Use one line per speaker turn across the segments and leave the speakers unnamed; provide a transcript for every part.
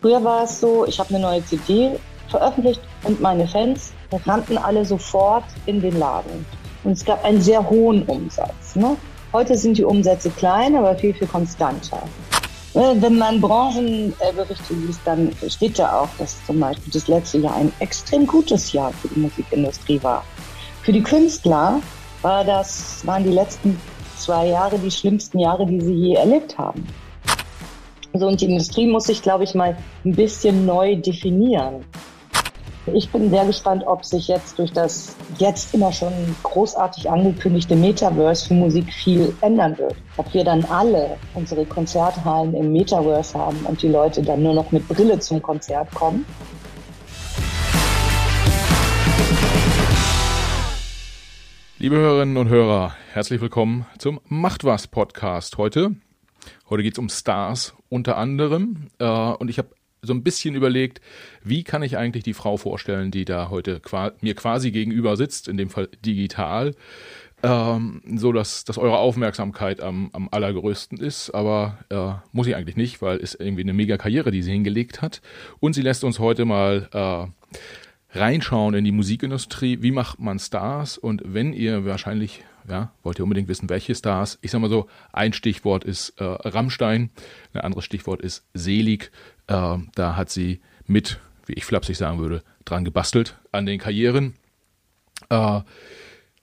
Früher war es so, ich habe eine neue CD veröffentlicht und meine Fans rannten alle sofort in den Laden. Und es gab einen sehr hohen Umsatz. Ne? Heute sind die Umsätze klein, aber viel, viel konstanter. Äh, wenn man Branchenberichte liest, dann steht ja auch, dass zum Beispiel das letzte Jahr ein extrem gutes Jahr für die Musikindustrie war. Für die Künstler war das, waren die letzten zwei Jahre die schlimmsten Jahre, die sie je erlebt haben. So, und die Industrie muss sich, glaube ich, mal ein bisschen neu definieren. Ich bin sehr gespannt, ob sich jetzt durch das jetzt immer schon großartig angekündigte Metaverse für Musik viel ändern wird. Ob wir dann alle unsere Konzerthallen im Metaverse haben und die Leute dann nur noch mit Brille zum Konzert kommen.
Liebe Hörerinnen und Hörer, herzlich willkommen zum Macht was Podcast heute. Heute geht es um Stars unter anderem. Äh, und ich habe so ein bisschen überlegt, wie kann ich eigentlich die Frau vorstellen, die da heute qua mir quasi gegenüber sitzt, in dem Fall digital, ähm, so dass, dass eure Aufmerksamkeit am, am allergrößten ist. Aber äh, muss ich eigentlich nicht, weil es irgendwie eine mega Karriere, die sie hingelegt hat. Und sie lässt uns heute mal äh, reinschauen in die Musikindustrie. Wie macht man Stars? Und wenn ihr wahrscheinlich ja, wollt ihr unbedingt wissen, welche Stars? Ich sag mal so, ein Stichwort ist äh, Rammstein, ein anderes Stichwort ist Selig. Äh, da hat sie mit, wie ich flapsig sagen würde, dran gebastelt an den Karrieren. Äh,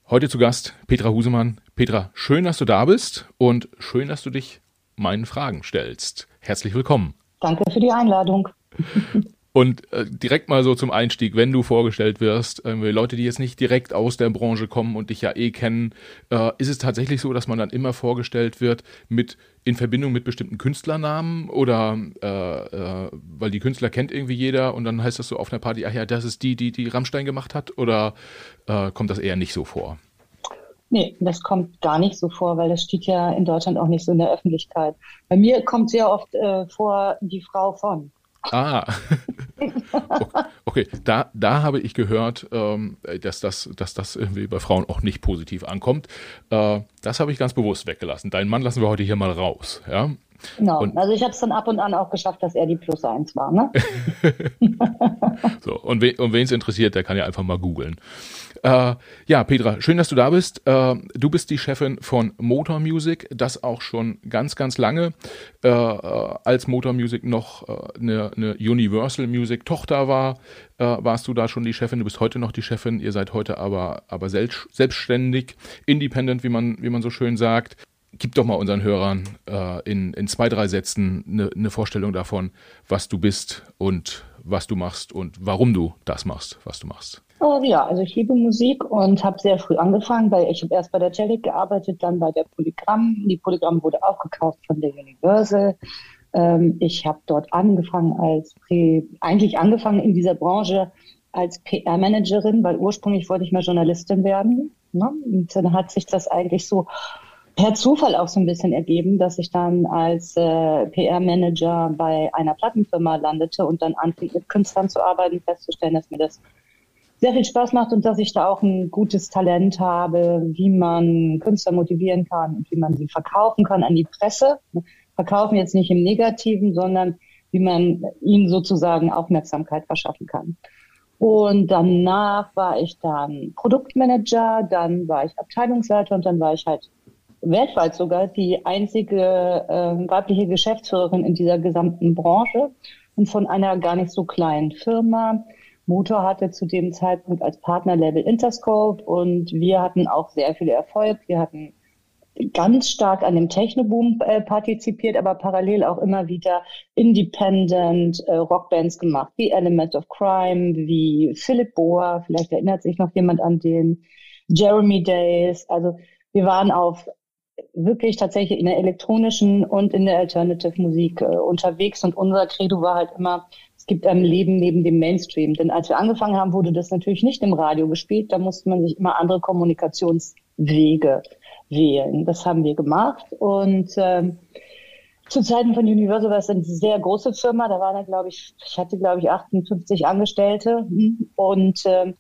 heute zu Gast Petra Husemann. Petra, schön, dass du da bist und schön, dass du dich meinen Fragen stellst. Herzlich willkommen.
Danke für die Einladung.
Und äh, direkt mal so zum Einstieg, wenn du vorgestellt wirst, äh, Leute, die jetzt nicht direkt aus der Branche kommen und dich ja eh kennen, äh, ist es tatsächlich so, dass man dann immer vorgestellt wird mit in Verbindung mit bestimmten Künstlernamen oder äh, äh, weil die Künstler kennt irgendwie jeder und dann heißt das so auf einer Party, ach ja, das ist die, die die Rammstein gemacht hat oder äh, kommt das eher nicht so vor?
Nee, das kommt gar nicht so vor, weil das steht ja in Deutschland auch nicht so in der Öffentlichkeit. Bei mir kommt sehr oft äh, vor die Frau von.
Ah, okay, da, da habe ich gehört, ähm, dass, das, dass das irgendwie bei Frauen auch nicht positiv ankommt. Äh, das habe ich ganz bewusst weggelassen. Deinen Mann lassen wir heute hier mal raus. Ja?
Genau, und, also ich habe es dann ab und an auch geschafft, dass er die Plus 1 war. Ne?
so, und, we, und wen es interessiert, der kann ja einfach mal googeln. Äh, ja, Petra, schön, dass du da bist. Äh, du bist die Chefin von Motor Music, das auch schon ganz, ganz lange, äh, äh als Motor Music noch äh, eine, eine, Universal Music Tochter war, äh, warst du da schon die Chefin. Du bist heute noch die Chefin. Ihr seid heute aber, aber selbst, selbstständig, independent, wie man, wie man so schön sagt. Gib doch mal unseren Hörern in, in zwei, drei Sätzen eine, eine Vorstellung davon, was du bist und was du machst und warum du das machst, was du machst.
Oh, ja, also ich liebe Musik und habe sehr früh angefangen, weil ich habe erst bei der Cellic gearbeitet, dann bei der Polygram. Die Polygram wurde aufgekauft von der Universal. Ähm, ich habe dort angefangen als, eigentlich angefangen in dieser Branche als PR-Managerin, weil ursprünglich wollte ich mal Journalistin werden. Ne? Und dann hat sich das eigentlich so per Zufall auch so ein bisschen ergeben, dass ich dann als äh, PR-Manager bei einer Plattenfirma landete und dann anfing mit Künstlern zu arbeiten, festzustellen, dass mir das sehr viel Spaß macht und dass ich da auch ein gutes Talent habe, wie man Künstler motivieren kann und wie man sie verkaufen kann an die Presse. Verkaufen jetzt nicht im Negativen, sondern wie man ihnen sozusagen Aufmerksamkeit verschaffen kann. Und danach war ich dann Produktmanager, dann war ich Abteilungsleiter und dann war ich halt weltweit sogar die einzige äh, weibliche Geschäftsführerin in dieser gesamten Branche und von einer gar nicht so kleinen Firma. Motor hatte zu dem Zeitpunkt als Partnerlabel Interscope und wir hatten auch sehr viel Erfolg. Wir hatten ganz stark an dem Technoboom äh, partizipiert, aber parallel auch immer wieder Independent äh, Rockbands gemacht, wie Element of Crime, wie Philip Boa, vielleicht erinnert sich noch jemand an den, Jeremy Days. Also wir waren auf wirklich tatsächlich in der elektronischen und in der Alternative Musik äh, unterwegs und unser Credo war halt immer, es gibt ein Leben neben dem Mainstream. Denn als wir angefangen haben, wurde das natürlich nicht im Radio gespielt. Da musste man sich immer andere Kommunikationswege wählen. Das haben wir gemacht. Und ähm, zu Zeiten von Universal war es eine sehr große Firma. Da waren glaube ich, ich hatte, glaube ich, 58 Angestellte. Und ähm,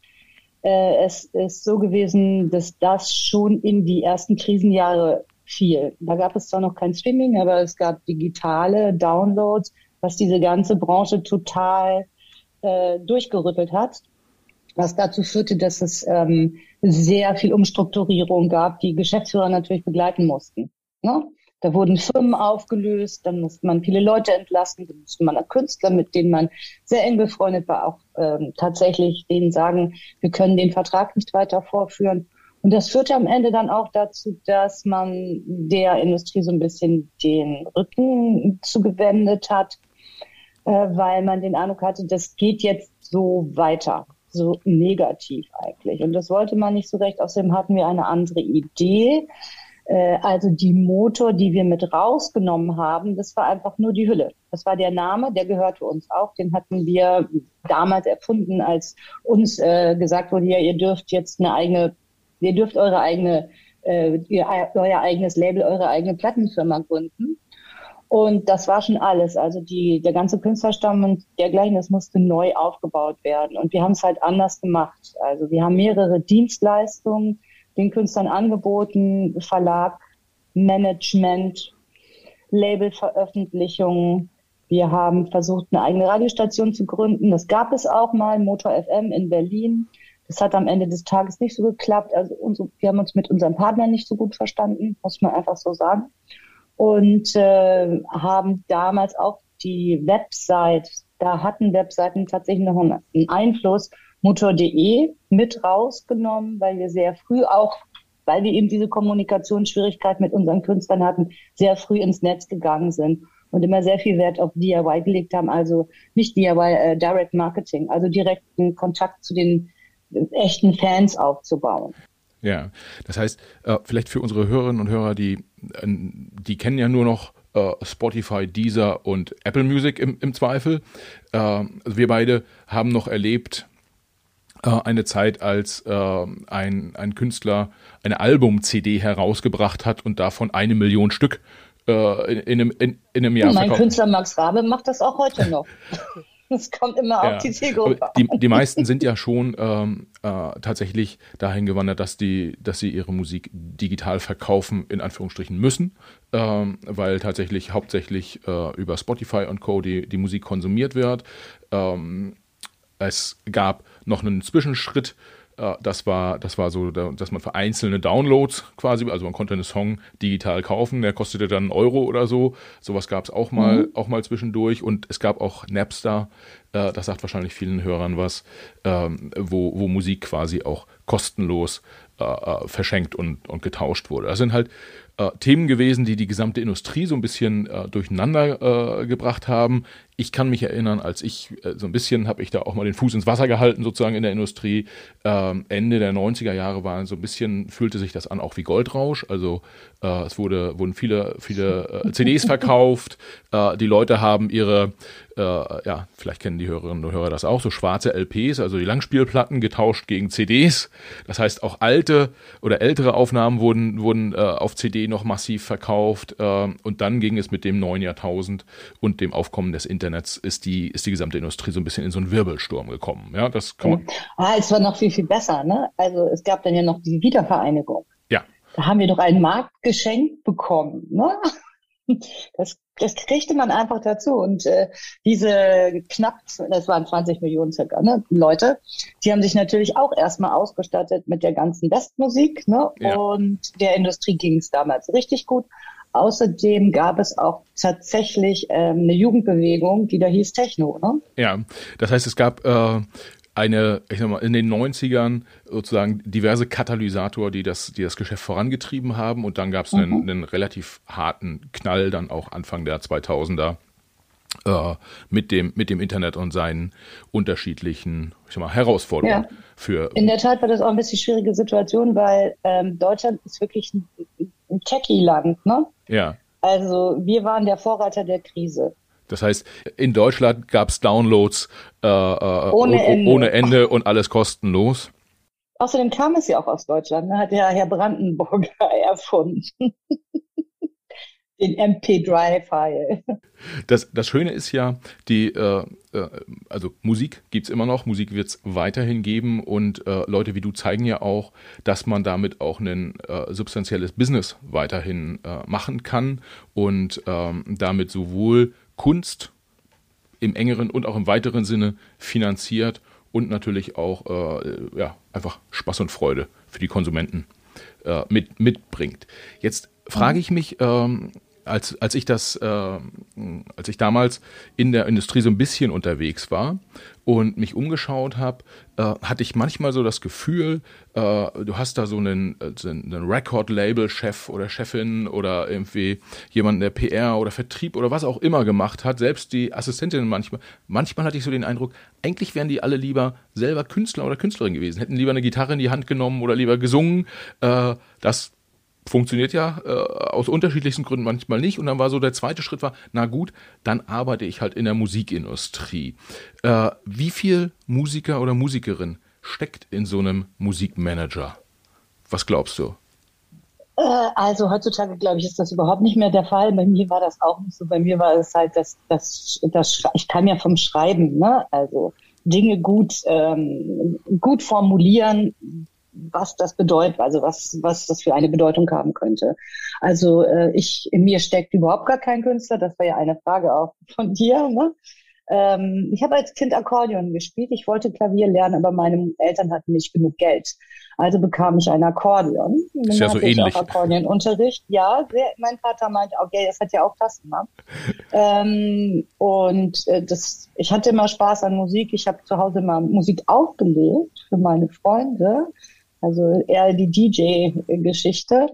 äh, es ist so gewesen, dass das schon in die ersten Krisenjahre fiel. Da gab es zwar noch kein Streaming, aber es gab digitale Downloads, was diese ganze Branche total äh, durchgerüttelt hat, was dazu führte, dass es ähm, sehr viel Umstrukturierung gab, die Geschäftsführer natürlich begleiten mussten. Ne? Da wurden Firmen aufgelöst, dann musste man viele Leute entlassen, dann musste man Künstler, mit denen man sehr eng befreundet war, auch ähm, tatsächlich denen sagen, wir können den Vertrag nicht weiter vorführen. Und das führte am Ende dann auch dazu, dass man der Industrie so ein bisschen den Rücken zugewendet hat, äh, weil man den Eindruck hatte, das geht jetzt so weiter, so negativ eigentlich. Und das wollte man nicht so recht. Außerdem hatten wir eine andere Idee äh, also die Motor, die wir mit rausgenommen haben, das war einfach nur die Hülle. Das war der Name, der gehörte uns auch. Den hatten wir damals erfunden, als uns äh, gesagt wurde, ja, ihr dürft jetzt eine eigene, ihr dürft eure eigene, äh, ihr, euer eigenes Label, eure eigene Plattenfirma gründen. Und das war schon alles. Also die, der ganze Künstlerstamm und dergleichen, das musste neu aufgebaut werden. Und wir haben es halt anders gemacht. Also wir haben mehrere Dienstleistungen den Künstlern angeboten, Verlag, Management, Labelveröffentlichung. Wir haben versucht, eine eigene Radiostation zu gründen. Das gab es auch mal, Motor FM in Berlin. Das hat am Ende des Tages nicht so geklappt. Also unsere, wir haben uns mit unseren Partnern nicht so gut verstanden, muss man einfach so sagen. Und äh, haben damals auch die Website, da hatten Webseiten tatsächlich noch einen Einfluss motor.de mit rausgenommen, weil wir sehr früh auch, weil wir eben diese Kommunikationsschwierigkeit mit unseren Künstlern hatten, sehr früh ins Netz gegangen sind und immer sehr viel Wert auf DIY gelegt haben, also nicht DIY, äh, Direct Marketing, also direkten Kontakt zu den äh, echten Fans aufzubauen.
Ja, das heißt, äh, vielleicht für unsere Hörerinnen und Hörer, die, die kennen ja nur noch äh, Spotify, Deezer und Apple Music im, im Zweifel. Also wir beide haben noch erlebt, äh, eine Zeit, als äh, ein, ein Künstler eine Album-CD herausgebracht hat und davon eine Million Stück in, in, einem, in, in einem Jahr
Mein verkauft. Künstler Max Rabe macht das auch heute noch. Es kommt immer ja, auf die Zielgruppe.
Die, die meisten sind ja schon ähm, äh, tatsächlich dahin gewandert, dass, die, dass sie ihre Musik digital verkaufen, in Anführungsstrichen müssen, ähm, weil tatsächlich hauptsächlich äh, über Spotify und Co. die, die Musik konsumiert wird. Ähm, es gab noch einen Zwischenschritt. Das war, das war so, dass man für einzelne Downloads quasi, also man konnte einen Song digital kaufen, der kostete dann einen Euro oder so. Sowas gab es auch mal, mhm. auch mal zwischendurch. Und es gab auch Napster, äh, das sagt wahrscheinlich vielen Hörern was, ähm, wo, wo Musik quasi auch kostenlos äh, verschenkt und, und getauscht wurde. Das sind halt äh, Themen gewesen, die die gesamte Industrie so ein bisschen äh, durcheinander äh, gebracht haben. Ich kann mich erinnern, als ich äh, so ein bisschen habe ich da auch mal den Fuß ins Wasser gehalten, sozusagen in der Industrie. Ähm, Ende der 90er Jahre waren so ein bisschen, fühlte sich das an auch wie Goldrausch. Also äh, es wurde, wurden viele, viele äh, CDs verkauft. Äh, die Leute haben ihre, äh, ja, vielleicht kennen die Hörerinnen und Hörer das auch, so schwarze LPs, also die Langspielplatten getauscht gegen CDs. Das heißt, auch alte oder ältere Aufnahmen wurden, wurden äh, auf CD noch massiv verkauft. Äh, und dann ging es mit dem neuen Jahrtausend und dem Aufkommen des Internets, ist die, ist die gesamte Industrie so ein bisschen in so einen Wirbelsturm gekommen. Ja, das kann man.
Ah, es war noch viel, viel besser, ne? Also es gab dann ja noch die Wiedervereinigung.
Ja.
Da haben wir doch einen Markt geschenkt bekommen, ne? Das, das kriegte man einfach dazu. Und äh, diese knapp, das waren 20 Millionen circa, ne, Leute, die haben sich natürlich auch erstmal ausgestattet mit der ganzen Westmusik. Ne? Ja. Und der Industrie ging es damals richtig gut. Außerdem gab es auch tatsächlich ähm, eine Jugendbewegung, die da hieß Techno. Ne?
Ja, das heißt, es gab äh, eine, ich sag mal, in den 90ern sozusagen diverse Katalysator, die das, die das Geschäft vorangetrieben haben. Und dann gab es mhm. einen, einen relativ harten Knall dann auch Anfang der 2000er äh, mit, dem, mit dem Internet und seinen unterschiedlichen ich sag mal, Herausforderungen. Ja. Für,
in der Tat war das auch ein bisschen schwierige Situation, weil ähm, Deutschland ist wirklich ein, ein Techie-Land. Ne?
Ja.
Also wir waren der Vorreiter der Krise.
Das heißt, in Deutschland gab es Downloads äh, äh, ohne, Ende. ohne Ende und alles kostenlos.
Außerdem kam es ja auch aus Deutschland, ne? hat ja Herr Brandenburger erfunden. den MP3-File.
Das, das Schöne ist ja, die, äh, äh, also Musik gibt es immer noch, Musik wird es weiterhin geben und äh, Leute wie du zeigen ja auch, dass man damit auch ein äh, substanzielles Business weiterhin äh, machen kann und ähm, damit sowohl Kunst im engeren und auch im weiteren Sinne finanziert und natürlich auch äh, ja, einfach Spaß und Freude für die Konsumenten mit, mitbringt. Jetzt frage ich mich, ähm, als, als ich das, äh, als ich damals in der Industrie so ein bisschen unterwegs war und mich umgeschaut habe, äh, hatte ich manchmal so das Gefühl, äh, du hast da so einen, äh, einen Record-Label-Chef oder Chefin oder irgendwie jemanden, der PR oder Vertrieb oder was auch immer gemacht hat, selbst die Assistentinnen manchmal. Manchmal hatte ich so den Eindruck, eigentlich wären die alle lieber selber Künstler oder Künstlerin gewesen, hätten lieber eine Gitarre in die Hand genommen oder lieber gesungen. Äh, das funktioniert ja äh, aus unterschiedlichsten Gründen manchmal nicht. Und dann war so der zweite Schritt war, na gut, dann arbeite ich halt in der Musikindustrie. Äh, wie viel Musiker oder Musikerin steckt in so einem Musikmanager? Was glaubst du?
Äh, also heutzutage, glaube ich, ist das überhaupt nicht mehr der Fall. Bei mir war das auch nicht so. Bei mir war es halt das, das, das ich kam ja vom Schreiben, ne? Also Dinge gut, ähm, gut formulieren, was das bedeutet, also was, was das für eine Bedeutung haben könnte. Also äh, ich, in mir steckt überhaupt gar kein Künstler, das war ja eine Frage auch von dir. Ne? Ähm, ich habe als Kind Akkordeon gespielt. Ich wollte Klavier lernen, aber meine Eltern hatten nicht genug Geld. Also bekam ich ein Akkordeon.
Dann ist ja so ähnlich.
Akkordeonunterricht. Ja, sehr, mein Vater meinte, okay, das hat ja auch Tasten. Ne? ähm, und äh, das, ich hatte immer Spaß an Musik. Ich habe zu Hause immer Musik aufgelegt für meine Freunde. Also eher die DJ-Geschichte.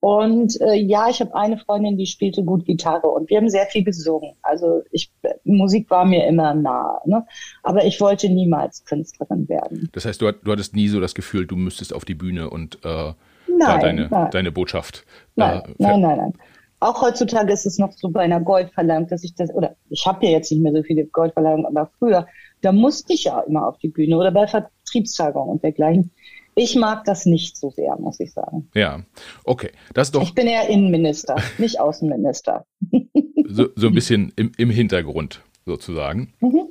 Und äh, ja, ich habe eine Freundin, die spielte gut Gitarre und wir haben sehr viel gesungen. Also ich, Musik war mir immer nah, ne? aber ich wollte niemals Künstlerin werden.
Das heißt, du, du hattest nie so das Gefühl, du müsstest auf die Bühne und äh, nein, da deine, nein. deine Botschaft.
Äh, nein, äh, nein, nein, nein. Auch heutzutage ist es noch so bei einer Goldverleihung, dass ich das, oder ich habe ja jetzt nicht mehr so viele Goldverleihungen, aber früher, da musste ich ja immer auf die Bühne oder bei Vertriebstagungen und dergleichen. Ich mag das nicht so sehr, muss ich sagen.
Ja, okay. Das doch.
Ich bin eher Innenminister, nicht Außenminister.
so, so ein bisschen im, im Hintergrund sozusagen. Mhm.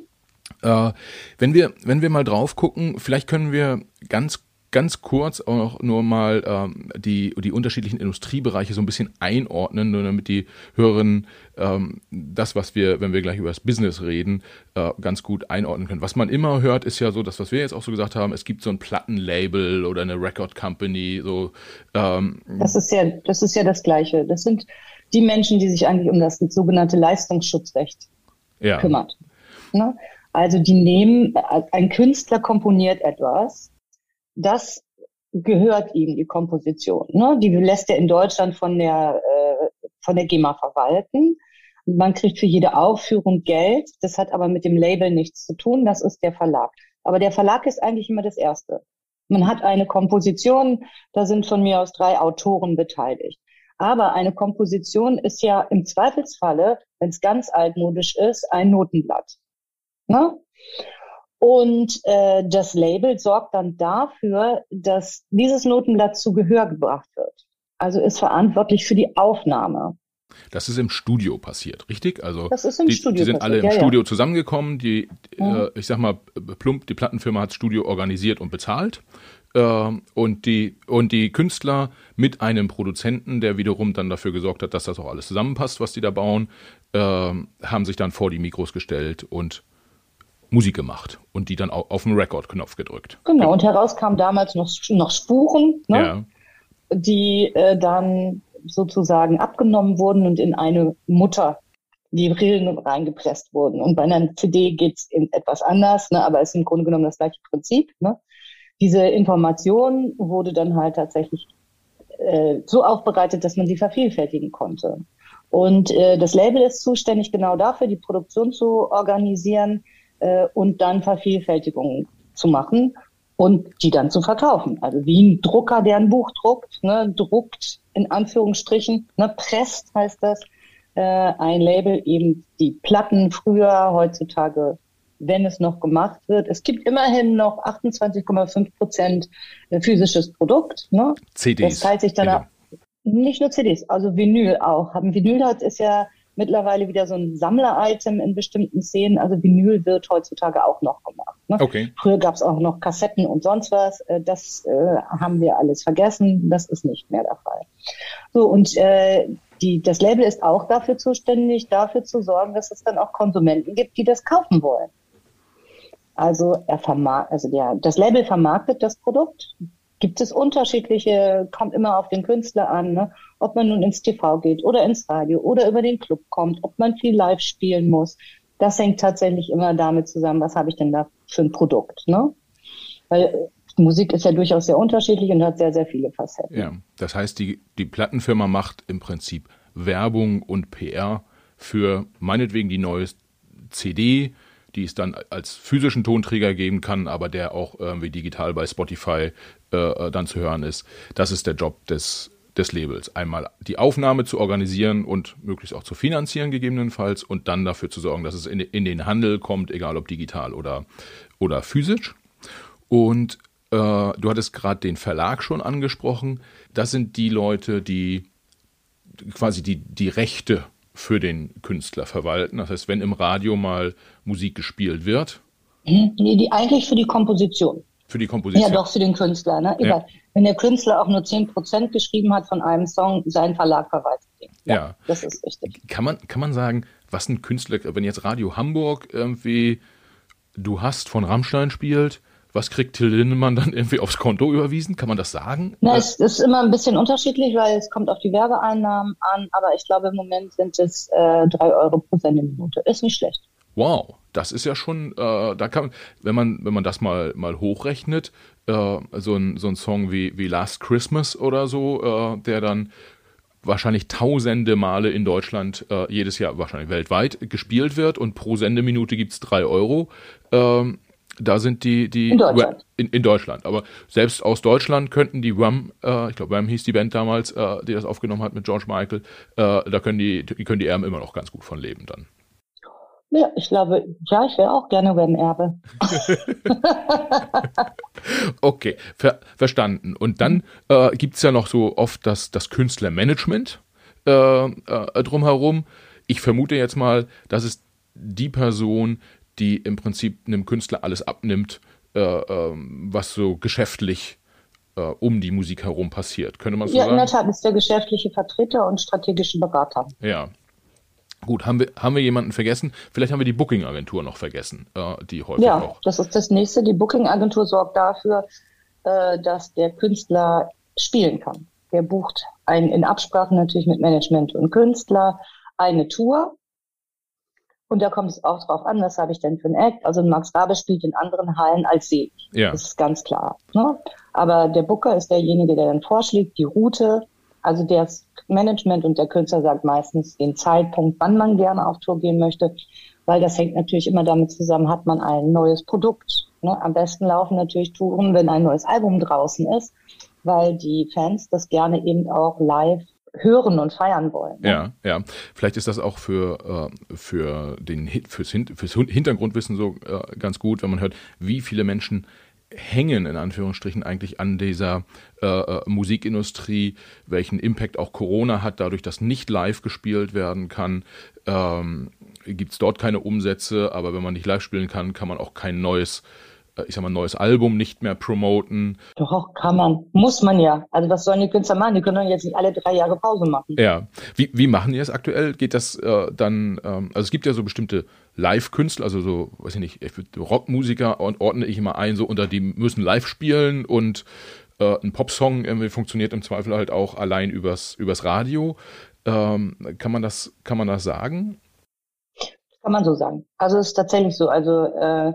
Äh, wenn wir, wenn wir mal drauf gucken, vielleicht können wir ganz ganz kurz auch nur mal ähm, die, die unterschiedlichen Industriebereiche so ein bisschen einordnen, nur damit die Hörerinnen ähm, das, was wir, wenn wir gleich über das Business reden, äh, ganz gut einordnen können. Was man immer hört, ist ja so, das, was wir jetzt auch so gesagt haben, es gibt so ein Plattenlabel oder eine Record Company. So,
ähm, das ist ja, das ist ja das Gleiche. Das sind die Menschen, die sich eigentlich um das sogenannte Leistungsschutzrecht ja. kümmert. Ne? Also die nehmen, ein Künstler komponiert etwas das gehört ihm, die Komposition. Ne? Die lässt er in Deutschland von der, äh, von der GEMA verwalten. Man kriegt für jede Aufführung Geld. Das hat aber mit dem Label nichts zu tun. Das ist der Verlag. Aber der Verlag ist eigentlich immer das Erste. Man hat eine Komposition, da sind von mir aus drei Autoren beteiligt. Aber eine Komposition ist ja im Zweifelsfalle, wenn es ganz altmodisch ist, ein Notenblatt. Ne? Und äh, das Label sorgt dann dafür, dass dieses Notenblatt zu Gehör gebracht wird. Also ist verantwortlich für die Aufnahme.
Das ist im Studio passiert, richtig? Also
das ist im
die,
Studio
die sind passiert. alle im ja, Studio ja. zusammengekommen. Die, ja. äh, ich sag mal, plump, die Plattenfirma hat das Studio organisiert und bezahlt. Äh, und, die, und die Künstler mit einem Produzenten, der wiederum dann dafür gesorgt hat, dass das auch alles zusammenpasst, was die da bauen, äh, haben sich dann vor die Mikros gestellt und Musik gemacht und die dann auf den Record-Knopf gedrückt.
Genau, und heraus kamen damals noch, noch Spuren, ne, ja. die äh, dann sozusagen abgenommen wurden und in eine Mutter die Rillen reingepresst wurden. Und bei einer CD geht's eben etwas anders, ne, aber es ist im Grunde genommen das gleiche Prinzip. Ne. Diese Information wurde dann halt tatsächlich äh, so aufbereitet, dass man sie vervielfältigen konnte. Und äh, das Label ist zuständig genau dafür, die Produktion zu organisieren, äh, und dann Vervielfältigungen zu machen und die dann zu verkaufen. Also wie ein Drucker, der ein Buch druckt, ne, druckt in Anführungsstrichen, ne, presst heißt das, äh, ein Label eben die Platten früher, heutzutage, wenn es noch gemacht wird. Es gibt immerhin noch 28,5 Prozent physisches Produkt. Ne?
CDs.
Das teilt sich dann ab. Nicht nur CDs, also Vinyl auch. Vinyl hat ist ja mittlerweile wieder so ein Sammler-Item in bestimmten Szenen. Also Vinyl wird heutzutage auch noch gemacht. Ne? Okay. Früher gab es auch noch Kassetten und sonst was. Äh, das äh, haben wir alles vergessen. Das ist nicht mehr der Fall. So, und äh, die, das Label ist auch dafür zuständig, dafür zu sorgen, dass es dann auch Konsumenten gibt, die das kaufen wollen. Also er vermarkt, also der, das Label vermarktet das Produkt, gibt es unterschiedliche, kommt immer auf den Künstler an, ne? ob man nun ins TV geht oder ins Radio oder über den Club kommt, ob man viel live spielen muss. Das hängt tatsächlich immer damit zusammen, was habe ich denn da für ein Produkt. Ne? Weil Musik ist ja durchaus sehr unterschiedlich und hat sehr, sehr viele Facetten.
Ja, das heißt, die, die Plattenfirma macht im Prinzip Werbung und PR für meinetwegen die neue CD, die es dann als physischen Tonträger geben kann, aber der auch irgendwie digital bei Spotify äh, äh, dann zu hören ist. Das ist der Job des, des Labels. Einmal die Aufnahme zu organisieren und möglichst auch zu finanzieren gegebenenfalls und dann dafür zu sorgen, dass es in, in den Handel kommt, egal ob digital oder, oder physisch. Und äh, du hattest gerade den Verlag schon angesprochen. Das sind die Leute, die quasi die, die Rechte für den Künstler verwalten. Das heißt, wenn im Radio mal Musik gespielt wird.
Nee, die eigentlich für die Komposition.
Für die Komposition.
Ja, doch, für den Künstler. Ne? Ja. Wenn der Künstler auch nur 10% geschrieben hat von einem Song, sein Verlag verwaltet den.
Ja, ja, das ist richtig. Kann man, kann man sagen, was ein Künstler, wenn jetzt Radio Hamburg irgendwie Du hast von Rammstein spielt, was kriegt Till Lindemann dann irgendwie aufs Konto überwiesen? Kann man das sagen?
Na, es ist immer ein bisschen unterschiedlich, weil es kommt auf die Werbeeinnahmen an, aber ich glaube im Moment sind es äh, drei Euro pro Sendeminute. Ist nicht schlecht.
Wow, das ist ja schon, äh, da kann wenn man, wenn man das mal, mal hochrechnet, äh, so, ein, so ein Song wie, wie Last Christmas oder so, äh, der dann wahrscheinlich tausende Male in Deutschland äh, jedes Jahr, wahrscheinlich weltweit, gespielt wird und pro Sendeminute gibt es drei Euro. Ähm, da sind die, die
in Deutschland.
In, in, Deutschland. Aber selbst aus Deutschland könnten die Wham, äh, ich glaube Wham hieß die Band damals, äh, die das aufgenommen hat mit George Michael, äh, da können die, die können die Erben immer noch ganz gut von leben dann.
Ja, ich glaube, ja, ich wäre auch gerne Wham-Erbe.
okay, ver verstanden. Und dann äh, gibt es ja noch so oft das, das Künstlermanagement äh, äh, drumherum. Ich vermute jetzt mal, das ist die Person, die im Prinzip einem Künstler alles abnimmt, äh, ähm, was so geschäftlich äh, um die Musik herum passiert. Könnte man so
ja,
sagen?
Ja, in der Tat ist der geschäftliche Vertreter und strategische Berater.
Ja. Gut, haben wir, haben wir jemanden vergessen? Vielleicht haben wir die Booking-Agentur noch vergessen, äh, die häufig
ja,
auch.
Ja, das ist das nächste. Die Booking-Agentur sorgt dafür, äh, dass der Künstler spielen kann. Der bucht ein, in Absprache natürlich mit Management und Künstler eine Tour und da kommt es auch drauf an, was habe ich denn für ein Act. Also Max Rabe spielt in anderen Hallen als See. Ja. Das ist ganz klar. Ne? Aber der Booker ist derjenige, der dann vorschlägt, die Route. Also das Management und der Künstler sagt meistens den Zeitpunkt, wann man gerne auf Tour gehen möchte. Weil das hängt natürlich immer damit zusammen, hat man ein neues Produkt. Ne? Am besten laufen natürlich Touren, wenn ein neues Album draußen ist, weil die Fans das gerne eben auch live hören und feiern wollen.
Ne? Ja, ja. Vielleicht ist das auch für, äh, für den fürs, fürs Hintergrundwissen so äh, ganz gut, wenn man hört, wie viele Menschen hängen in Anführungsstrichen eigentlich an dieser äh, äh Musikindustrie, welchen Impact auch Corona hat, dadurch, dass nicht live gespielt werden kann. Ähm, Gibt es dort keine Umsätze, aber wenn man nicht live spielen kann, kann man auch kein neues ich sag mal, neues Album nicht mehr promoten.
Doch, kann man. Muss man ja. Also was sollen die Künstler machen? Die können doch jetzt nicht alle drei Jahre Pause machen.
Ja. Wie, wie machen die es aktuell? Geht das äh, dann, ähm, also es gibt ja so bestimmte Live-Künstler, also so, weiß ich nicht, Rockmusiker ordne ich immer ein, so unter die müssen live spielen und äh, ein Popsong irgendwie funktioniert im Zweifel halt auch allein übers, übers Radio. Ähm, kann man das, kann man das sagen?
Kann man so sagen. Also es ist tatsächlich so. Also äh,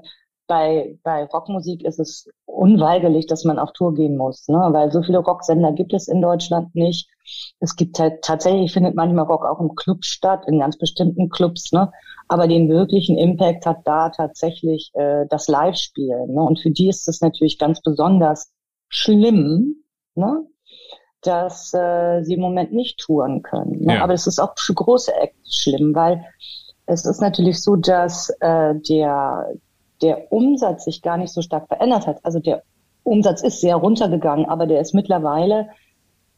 bei, bei Rockmusik ist es unweigerlich, dass man auf Tour gehen muss, ne? weil so viele Rocksender gibt es in Deutschland nicht. Es gibt halt tatsächlich, findet manchmal Rock auch im Club statt, in ganz bestimmten Clubs, ne? aber den wirklichen Impact hat da tatsächlich äh, das Live-Spielen. Ne? Und für die ist es natürlich ganz besonders schlimm, ne? dass äh, sie im Moment nicht touren können. Ne? Ja. Aber es ist auch für große Acts schlimm, weil es ist natürlich so, dass äh, der der Umsatz sich gar nicht so stark verändert hat. Also der Umsatz ist sehr runtergegangen, aber der ist mittlerweile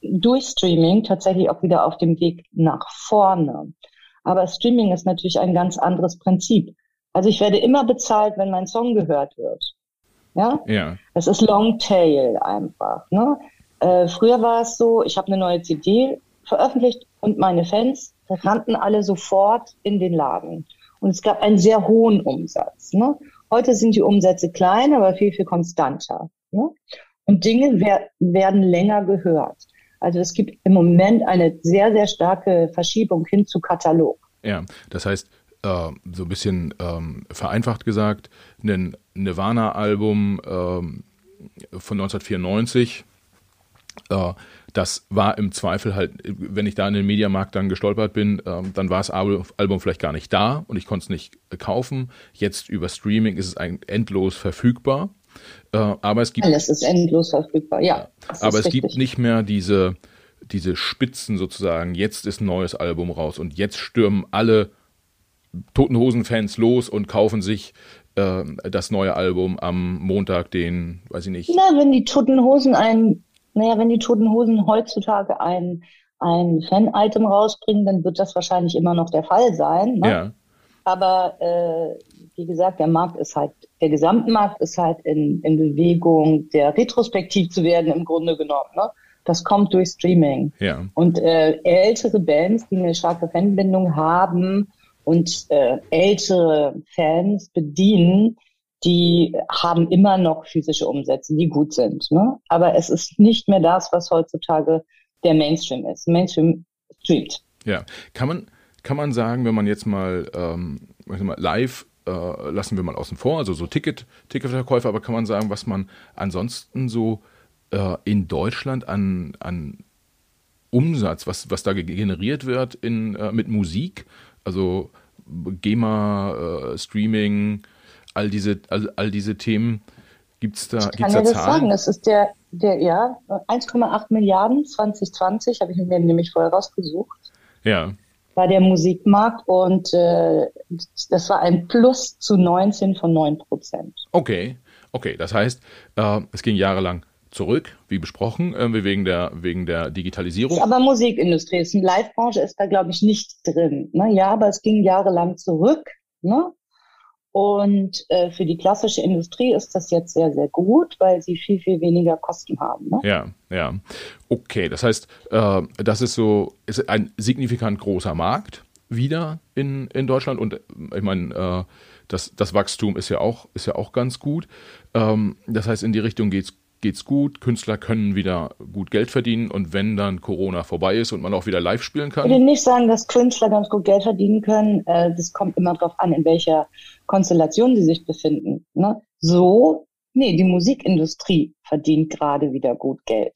durch Streaming tatsächlich auch wieder auf dem Weg nach vorne. Aber Streaming ist natürlich ein ganz anderes Prinzip. Also ich werde immer bezahlt, wenn mein Song gehört wird. Ja?
Ja.
Es ist Longtail einfach. Ne? Äh, früher war es so, ich habe eine neue CD veröffentlicht und meine Fans rannten alle sofort in den Laden. Und es gab einen sehr hohen Umsatz. Ne? Heute sind die Umsätze klein, aber viel, viel konstanter. Ne? Und Dinge wer werden länger gehört. Also es gibt im Moment eine sehr, sehr starke Verschiebung hin zu Katalog.
Ja, das heißt, äh, so ein bisschen ähm, vereinfacht gesagt, ein Nirvana-Album ähm, von 1994, äh, das war im Zweifel halt, wenn ich da in den Mediamarkt dann gestolpert bin, ähm, dann war das Album vielleicht gar nicht da und ich konnte es nicht kaufen. Jetzt über Streaming ist es eigentlich endlos verfügbar. Äh, aber es gibt.
Alles ist endlos verfügbar, ja.
Aber es richtig. gibt nicht mehr diese, diese Spitzen sozusagen. Jetzt ist ein neues Album raus und jetzt stürmen alle Toten Hosen-Fans los und kaufen sich äh, das neue Album am Montag, den, weiß ich nicht.
Na, wenn die Toten Hosen ein, naja, wenn die Toten Hosen heutzutage ein, ein Fan-Item rausbringen, dann wird das wahrscheinlich immer noch der Fall sein. Ne?
Ja.
Aber äh, wie gesagt, der Markt ist halt, der Gesamtmarkt ist halt in, in Bewegung, der retrospektiv zu werden im Grunde genommen. Ne? Das kommt durch Streaming.
Ja.
Und äh, ältere Bands, die eine starke Fanbindung haben und äh, ältere Fans bedienen, die haben immer noch physische Umsätze, die gut sind. Ne? Aber es ist nicht mehr das, was heutzutage der Mainstream ist. Mainstream streamt.
Ja, kann man, kann man sagen, wenn man jetzt mal, ähm, mal live äh, lassen wir mal außen vor, also so Ticket, Ticketverkäufe, aber kann man sagen, was man ansonsten so äh, in Deutschland an, an Umsatz, was, was da generiert wird in, äh, mit Musik, also GEMA, äh, Streaming, all diese, all, all diese Themen, gibt es da,
ich
gibt's
kann
da
das
Zahlen?
sagen, das ist der, der ja, 1,8 Milliarden 2020, habe ich mir nämlich vorher rausgesucht.
Ja
war der Musikmarkt und äh, das war ein Plus zu 19 von 9 Prozent.
Okay, okay, das heißt, äh, es ging jahrelang zurück, wie besprochen, äh, wegen der wegen der Digitalisierung.
Aber Musikindustrie ist eine Live-Branche ist da glaube ich nicht drin. Ne? Ja, aber es ging jahrelang zurück. Ne? Und äh, für die klassische Industrie ist das jetzt sehr, sehr gut, weil sie viel, viel weniger Kosten haben. Ne?
Ja, ja. Okay, das heißt, äh, das ist so ist ein signifikant großer Markt wieder in, in Deutschland und ich meine, äh, das, das Wachstum ist ja auch, ist ja auch ganz gut. Ähm, das heißt, in die Richtung geht es geht's gut, Künstler können wieder gut Geld verdienen und wenn dann Corona vorbei ist und man auch wieder live spielen kann?
Ich würde nicht sagen, dass Künstler ganz gut Geld verdienen können. Äh, das kommt immer darauf an, in welcher Konstellation sie sich befinden. Ne? So, nee, die Musikindustrie verdient gerade wieder gut Geld.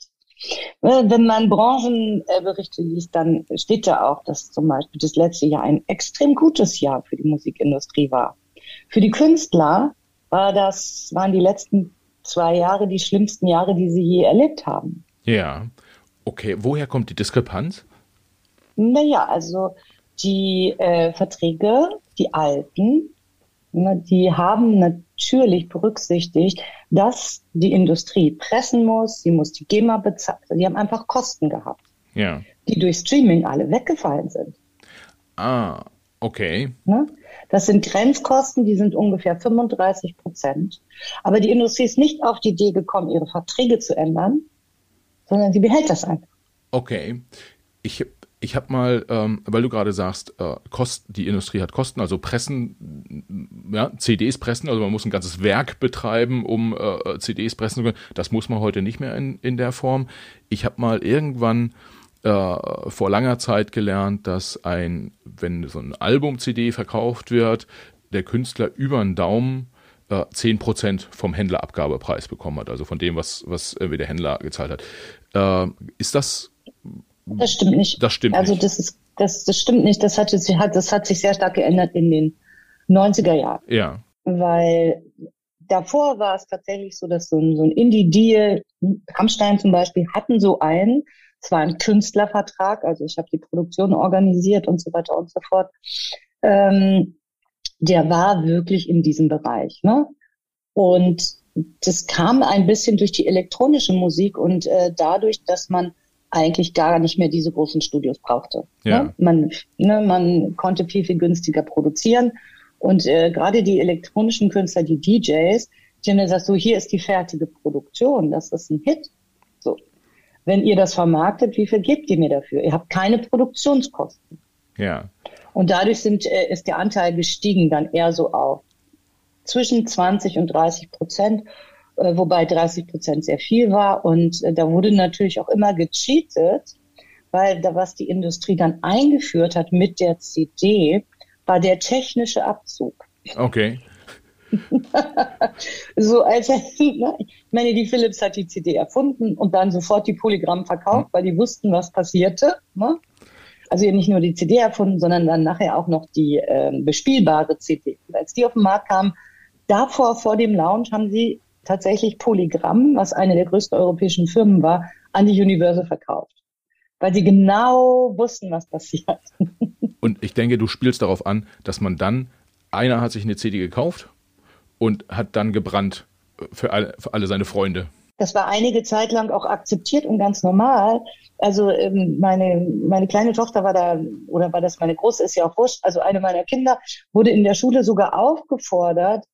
Äh, wenn man Branchenberichte liest, dann steht da auch, dass zum Beispiel das letzte Jahr ein extrem gutes Jahr für die Musikindustrie war. Für die Künstler war das, waren die letzten zwei Jahre die schlimmsten Jahre, die sie je erlebt haben.
Ja. Okay, woher kommt die Diskrepanz?
Naja, also die äh, Verträge, die alten, ne, die haben natürlich berücksichtigt, dass die Industrie pressen muss, sie muss die GEMA bezahlen, die haben einfach Kosten gehabt,
ja.
die durch Streaming alle weggefallen sind.
Ah, okay.
Ne? Das sind Grenzkosten, die sind ungefähr 35 Prozent. Aber die Industrie ist nicht auf die Idee gekommen, ihre Verträge zu ändern, sondern sie behält das einfach.
Okay. Ich, ich habe mal, ähm, weil du gerade sagst, äh, Kosten, die Industrie hat Kosten, also Pressen, ja, CDs pressen, also man muss ein ganzes Werk betreiben, um äh, CDs pressen zu können. Das muss man heute nicht mehr in, in der Form. Ich habe mal irgendwann äh, vor langer Zeit gelernt, dass ein, wenn so ein Album-CD verkauft wird, der Künstler über einen Daumen äh, 10% vom Händlerabgabepreis bekommen hat, also von dem, was, was äh, der Händler gezahlt hat. Äh, ist das?
Das stimmt nicht.
Das stimmt
also
nicht.
das ist, das, das stimmt nicht. Das hat, das hat sich sehr stark geändert in den 90er Jahren.
Ja.
Weil davor war es tatsächlich so, dass so ein, so ein Indie-Deal, Rammstein zum Beispiel, hatten so einen, es war ein Künstlervertrag, also ich habe die Produktion organisiert und so weiter und so fort. Ähm, der war wirklich in diesem Bereich. Ne? Und das kam ein bisschen durch die elektronische Musik und äh, dadurch, dass man eigentlich gar nicht mehr diese großen Studios brauchte.
Ja.
Ne? Man, ne, man konnte viel, viel günstiger produzieren. Und äh, gerade die elektronischen Künstler, die DJs, die haben gesagt, so hier ist die fertige Produktion, das ist ein Hit. Wenn ihr das vermarktet, wie viel gebt ihr mir dafür? Ihr habt keine Produktionskosten.
Ja.
Und dadurch sind, äh, ist der Anteil gestiegen dann eher so auf zwischen 20 und 30 Prozent, äh, wobei 30 Prozent sehr viel war. Und äh, da wurde natürlich auch immer gecheatet, weil da was die Industrie dann eingeführt hat mit der CD, war der technische Abzug.
Okay.
so als ich meine, die Philips hat die CD erfunden und dann sofort die Polygramm verkauft, hm. weil die wussten, was passierte. Ne? Also eben nicht nur die CD erfunden, sondern dann nachher auch noch die äh, bespielbare CD. Und als die auf den Markt kam, davor vor dem Launch haben sie tatsächlich Polygramm, was eine der größten europäischen Firmen war, an die Universal verkauft. Weil sie genau wussten, was passiert.
Und ich denke, du spielst darauf an, dass man dann, einer hat sich eine CD gekauft und hat dann gebrannt für alle, für alle seine Freunde.
Das war einige Zeit lang auch akzeptiert und ganz normal. Also ähm, meine, meine kleine Tochter war da, oder war das meine große, ist ja auch wurscht, also eine meiner Kinder wurde in der Schule sogar aufgefordert,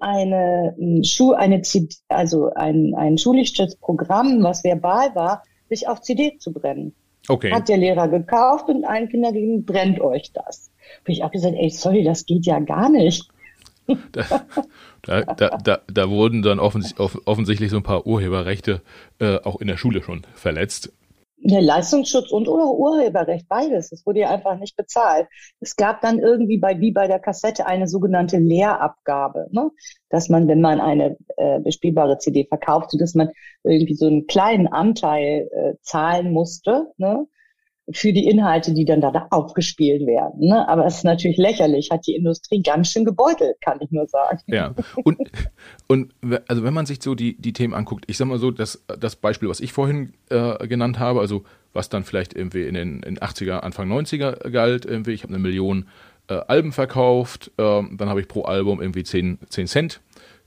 eine Schuh, eine CD, also ein, ein schulisches Programm, was verbal war, sich auf CD zu brennen.
Okay.
Hat der Lehrer gekauft und allen Kindern ging, brennt euch das. Habe ich auch gesagt, ey, sorry, das geht ja gar nicht.
Da, da, da, da, wurden dann offens offensichtlich so ein paar Urheberrechte äh, auch in der Schule schon verletzt.
Ja, Leistungsschutz und Urheberrecht, beides. Es wurde ja einfach nicht bezahlt. Es gab dann irgendwie bei, wie bei der Kassette, eine sogenannte Lehrabgabe, ne? dass man, wenn man eine äh, bespielbare CD verkaufte, dass man irgendwie so einen kleinen Anteil äh, zahlen musste, ne? Für die Inhalte, die dann da aufgespielt werden. Ne? Aber es ist natürlich lächerlich, hat die Industrie ganz schön gebeutelt, kann ich nur sagen.
Ja, und, und also wenn man sich so die, die Themen anguckt, ich sag mal so, das, das Beispiel, was ich vorhin äh, genannt habe, also was dann vielleicht irgendwie in den in 80er, Anfang 90er galt, irgendwie, ich habe eine Million äh, Alben verkauft, äh, dann habe ich pro Album irgendwie 10, 10 Cent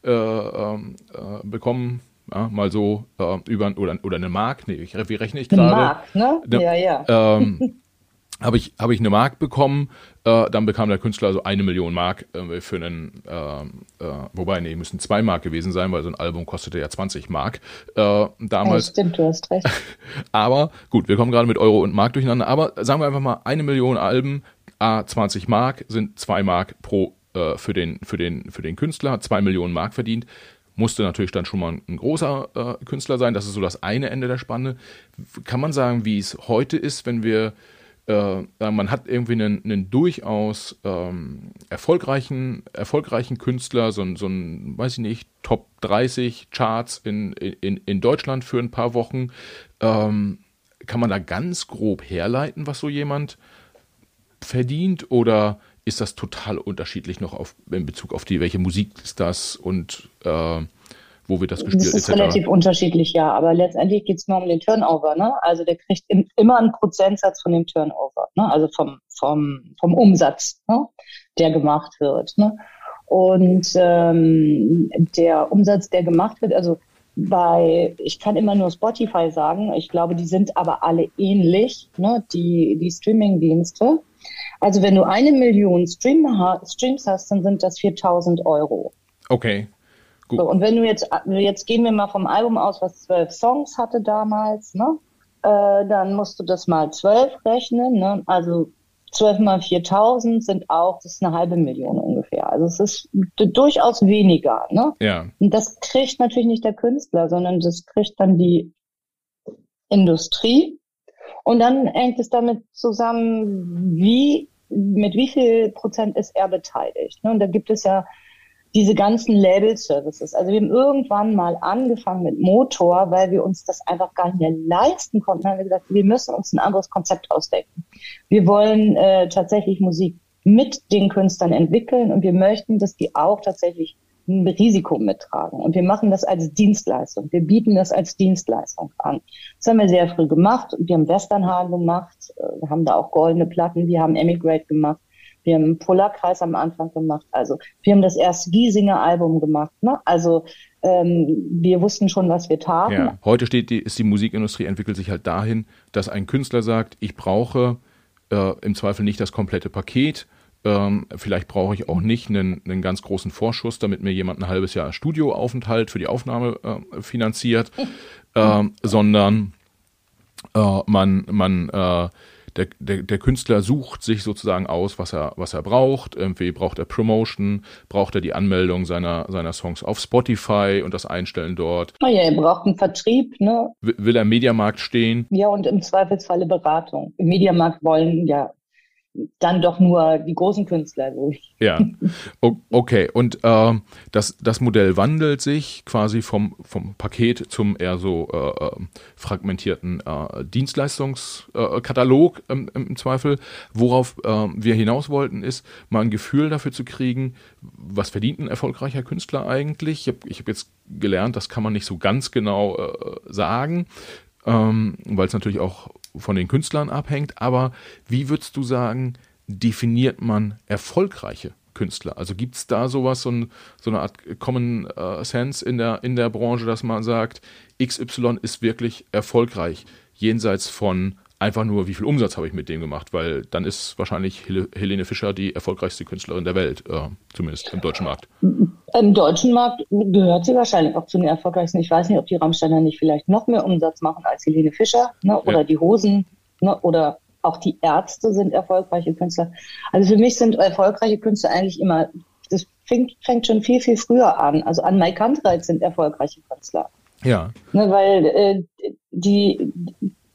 äh, ähm, äh, bekommen ja, mal so äh, über oder, oder eine Mark, nee, ich, wie rechne ich gerade? Eine
Mark, ne?
ne ja, ja. Ähm, habe ich, hab ich eine Mark bekommen, äh, dann bekam der Künstler so eine Million Mark äh, für einen, äh, äh, wobei, nee, müssen zwei Mark gewesen sein, weil so ein Album kostete ja 20 Mark äh, damals.
Ja, stimmt, du hast recht.
aber gut, wir kommen gerade mit Euro und Mark durcheinander, aber sagen wir einfach mal, eine Million Alben, a 20 Mark sind zwei Mark pro äh, für, den, für, den, für den Künstler, hat zwei Millionen Mark verdient musste natürlich dann schon mal ein großer äh, Künstler sein. Das ist so das eine Ende der Spanne. Kann man sagen, wie es heute ist, wenn wir äh, man hat irgendwie einen, einen durchaus ähm, erfolgreichen, erfolgreichen Künstler, so, so ein, weiß ich nicht, Top 30 Charts in, in, in Deutschland für ein paar Wochen. Ähm, kann man da ganz grob herleiten, was so jemand verdient? Oder ist das total unterschiedlich noch auf, in Bezug auf die, welche Musik ist das und äh, wo wird das gespielt?
Das ist etc. relativ unterschiedlich, ja, aber letztendlich geht es nur um den Turnover, ne? Also der kriegt im, immer einen Prozentsatz von dem Turnover, ne? Also vom, vom, vom Umsatz, ne? der gemacht wird. Ne? Und ähm, der Umsatz, der gemacht wird, also bei, ich kann immer nur Spotify sagen, ich glaube, die sind aber alle ähnlich, ne? die, die Streaming-Dienste. Also wenn du eine Million Stream, Streams hast, dann sind das 4000 Euro.
Okay.
Gut. So, und wenn du jetzt, jetzt gehen wir mal vom Album aus, was zwölf Songs hatte damals, ne? Äh, dann musst du das mal zwölf rechnen, ne? Also zwölf mal 4000 sind auch, das ist eine halbe Million ungefähr. Also es ist durchaus weniger, ne?
Ja.
Und das kriegt natürlich nicht der Künstler, sondern das kriegt dann die Industrie. Und dann hängt es damit zusammen, wie, mit wie viel Prozent ist er beteiligt. Ne? Und da gibt es ja diese ganzen Label-Services. Also wir haben irgendwann mal angefangen mit Motor, weil wir uns das einfach gar nicht mehr leisten konnten. Dann haben wir gesagt, wir müssen uns ein anderes Konzept ausdenken. Wir wollen äh, tatsächlich Musik mit den Künstlern entwickeln und wir möchten, dass die auch tatsächlich ein Risiko mittragen. Und wir machen das als Dienstleistung. Wir bieten das als Dienstleistung an. Das haben wir sehr früh gemacht. Wir haben Westernhagen gemacht. Äh, wir haben da auch goldene Platten. Wir haben Emigrate gemacht. Wir haben einen Polarkreis am Anfang gemacht. Also wir haben das erste Giesinger Album gemacht. Ne? Also ähm, wir wussten schon, was wir taten. Ja.
Heute steht die, ist die Musikindustrie entwickelt sich halt dahin, dass ein Künstler sagt, ich brauche äh, im Zweifel nicht das komplette Paket. Ähm, vielleicht brauche ich auch nicht einen, einen ganz großen Vorschuss, damit mir jemand ein halbes Jahr Studioaufenthalt für die Aufnahme äh, finanziert, äh, sondern äh, man, man äh, der, der, der Künstler sucht sich sozusagen aus, was er, was er braucht. Irgendwie braucht er Promotion, braucht er die Anmeldung seiner, seiner Songs auf Spotify und das Einstellen dort.
Oh ja, er braucht einen Vertrieb, ne?
Will er im Mediamarkt stehen?
Ja, und im Zweifelsfalle Beratung. Im Mediamarkt wollen ja dann doch nur die großen Künstler.
Ja, okay. Und äh, das, das Modell wandelt sich quasi vom, vom Paket zum eher so äh, äh fragmentierten äh, Dienstleistungskatalog im, im, Zweifel. Worauf äh, wir hinaus wollten, ist mal ein Gefühl dafür zu kriegen, was verdient ein erfolgreicher Künstler eigentlich. Ich habe hab jetzt gelernt, das kann man nicht so ganz genau äh, sagen. Ähm, weil es natürlich auch von den Künstlern abhängt, aber wie würdest du sagen, definiert man erfolgreiche Künstler? Also gibt es da sowas, so, ein, so, eine Art Common uh, Sense in der, in der Branche, dass man sagt, XY ist wirklich erfolgreich, jenseits von einfach nur, wie viel Umsatz habe ich mit dem gemacht, weil dann ist wahrscheinlich Helene Fischer die erfolgreichste Künstlerin der Welt, äh, zumindest im deutschen Markt.
Im deutschen Markt gehört sie wahrscheinlich auch zu den erfolgreichsten. Ich weiß nicht, ob die Rammsteiner nicht vielleicht noch mehr Umsatz machen als Helene Fischer ne, oder ja. die Hosen ne, oder auch die Ärzte sind erfolgreiche Künstler. Also für mich sind erfolgreiche Künstler eigentlich immer, das fängt, fängt schon viel, viel früher an. Also an Mike Kantreit sind erfolgreiche Künstler.
Ja.
Ne, weil äh, die,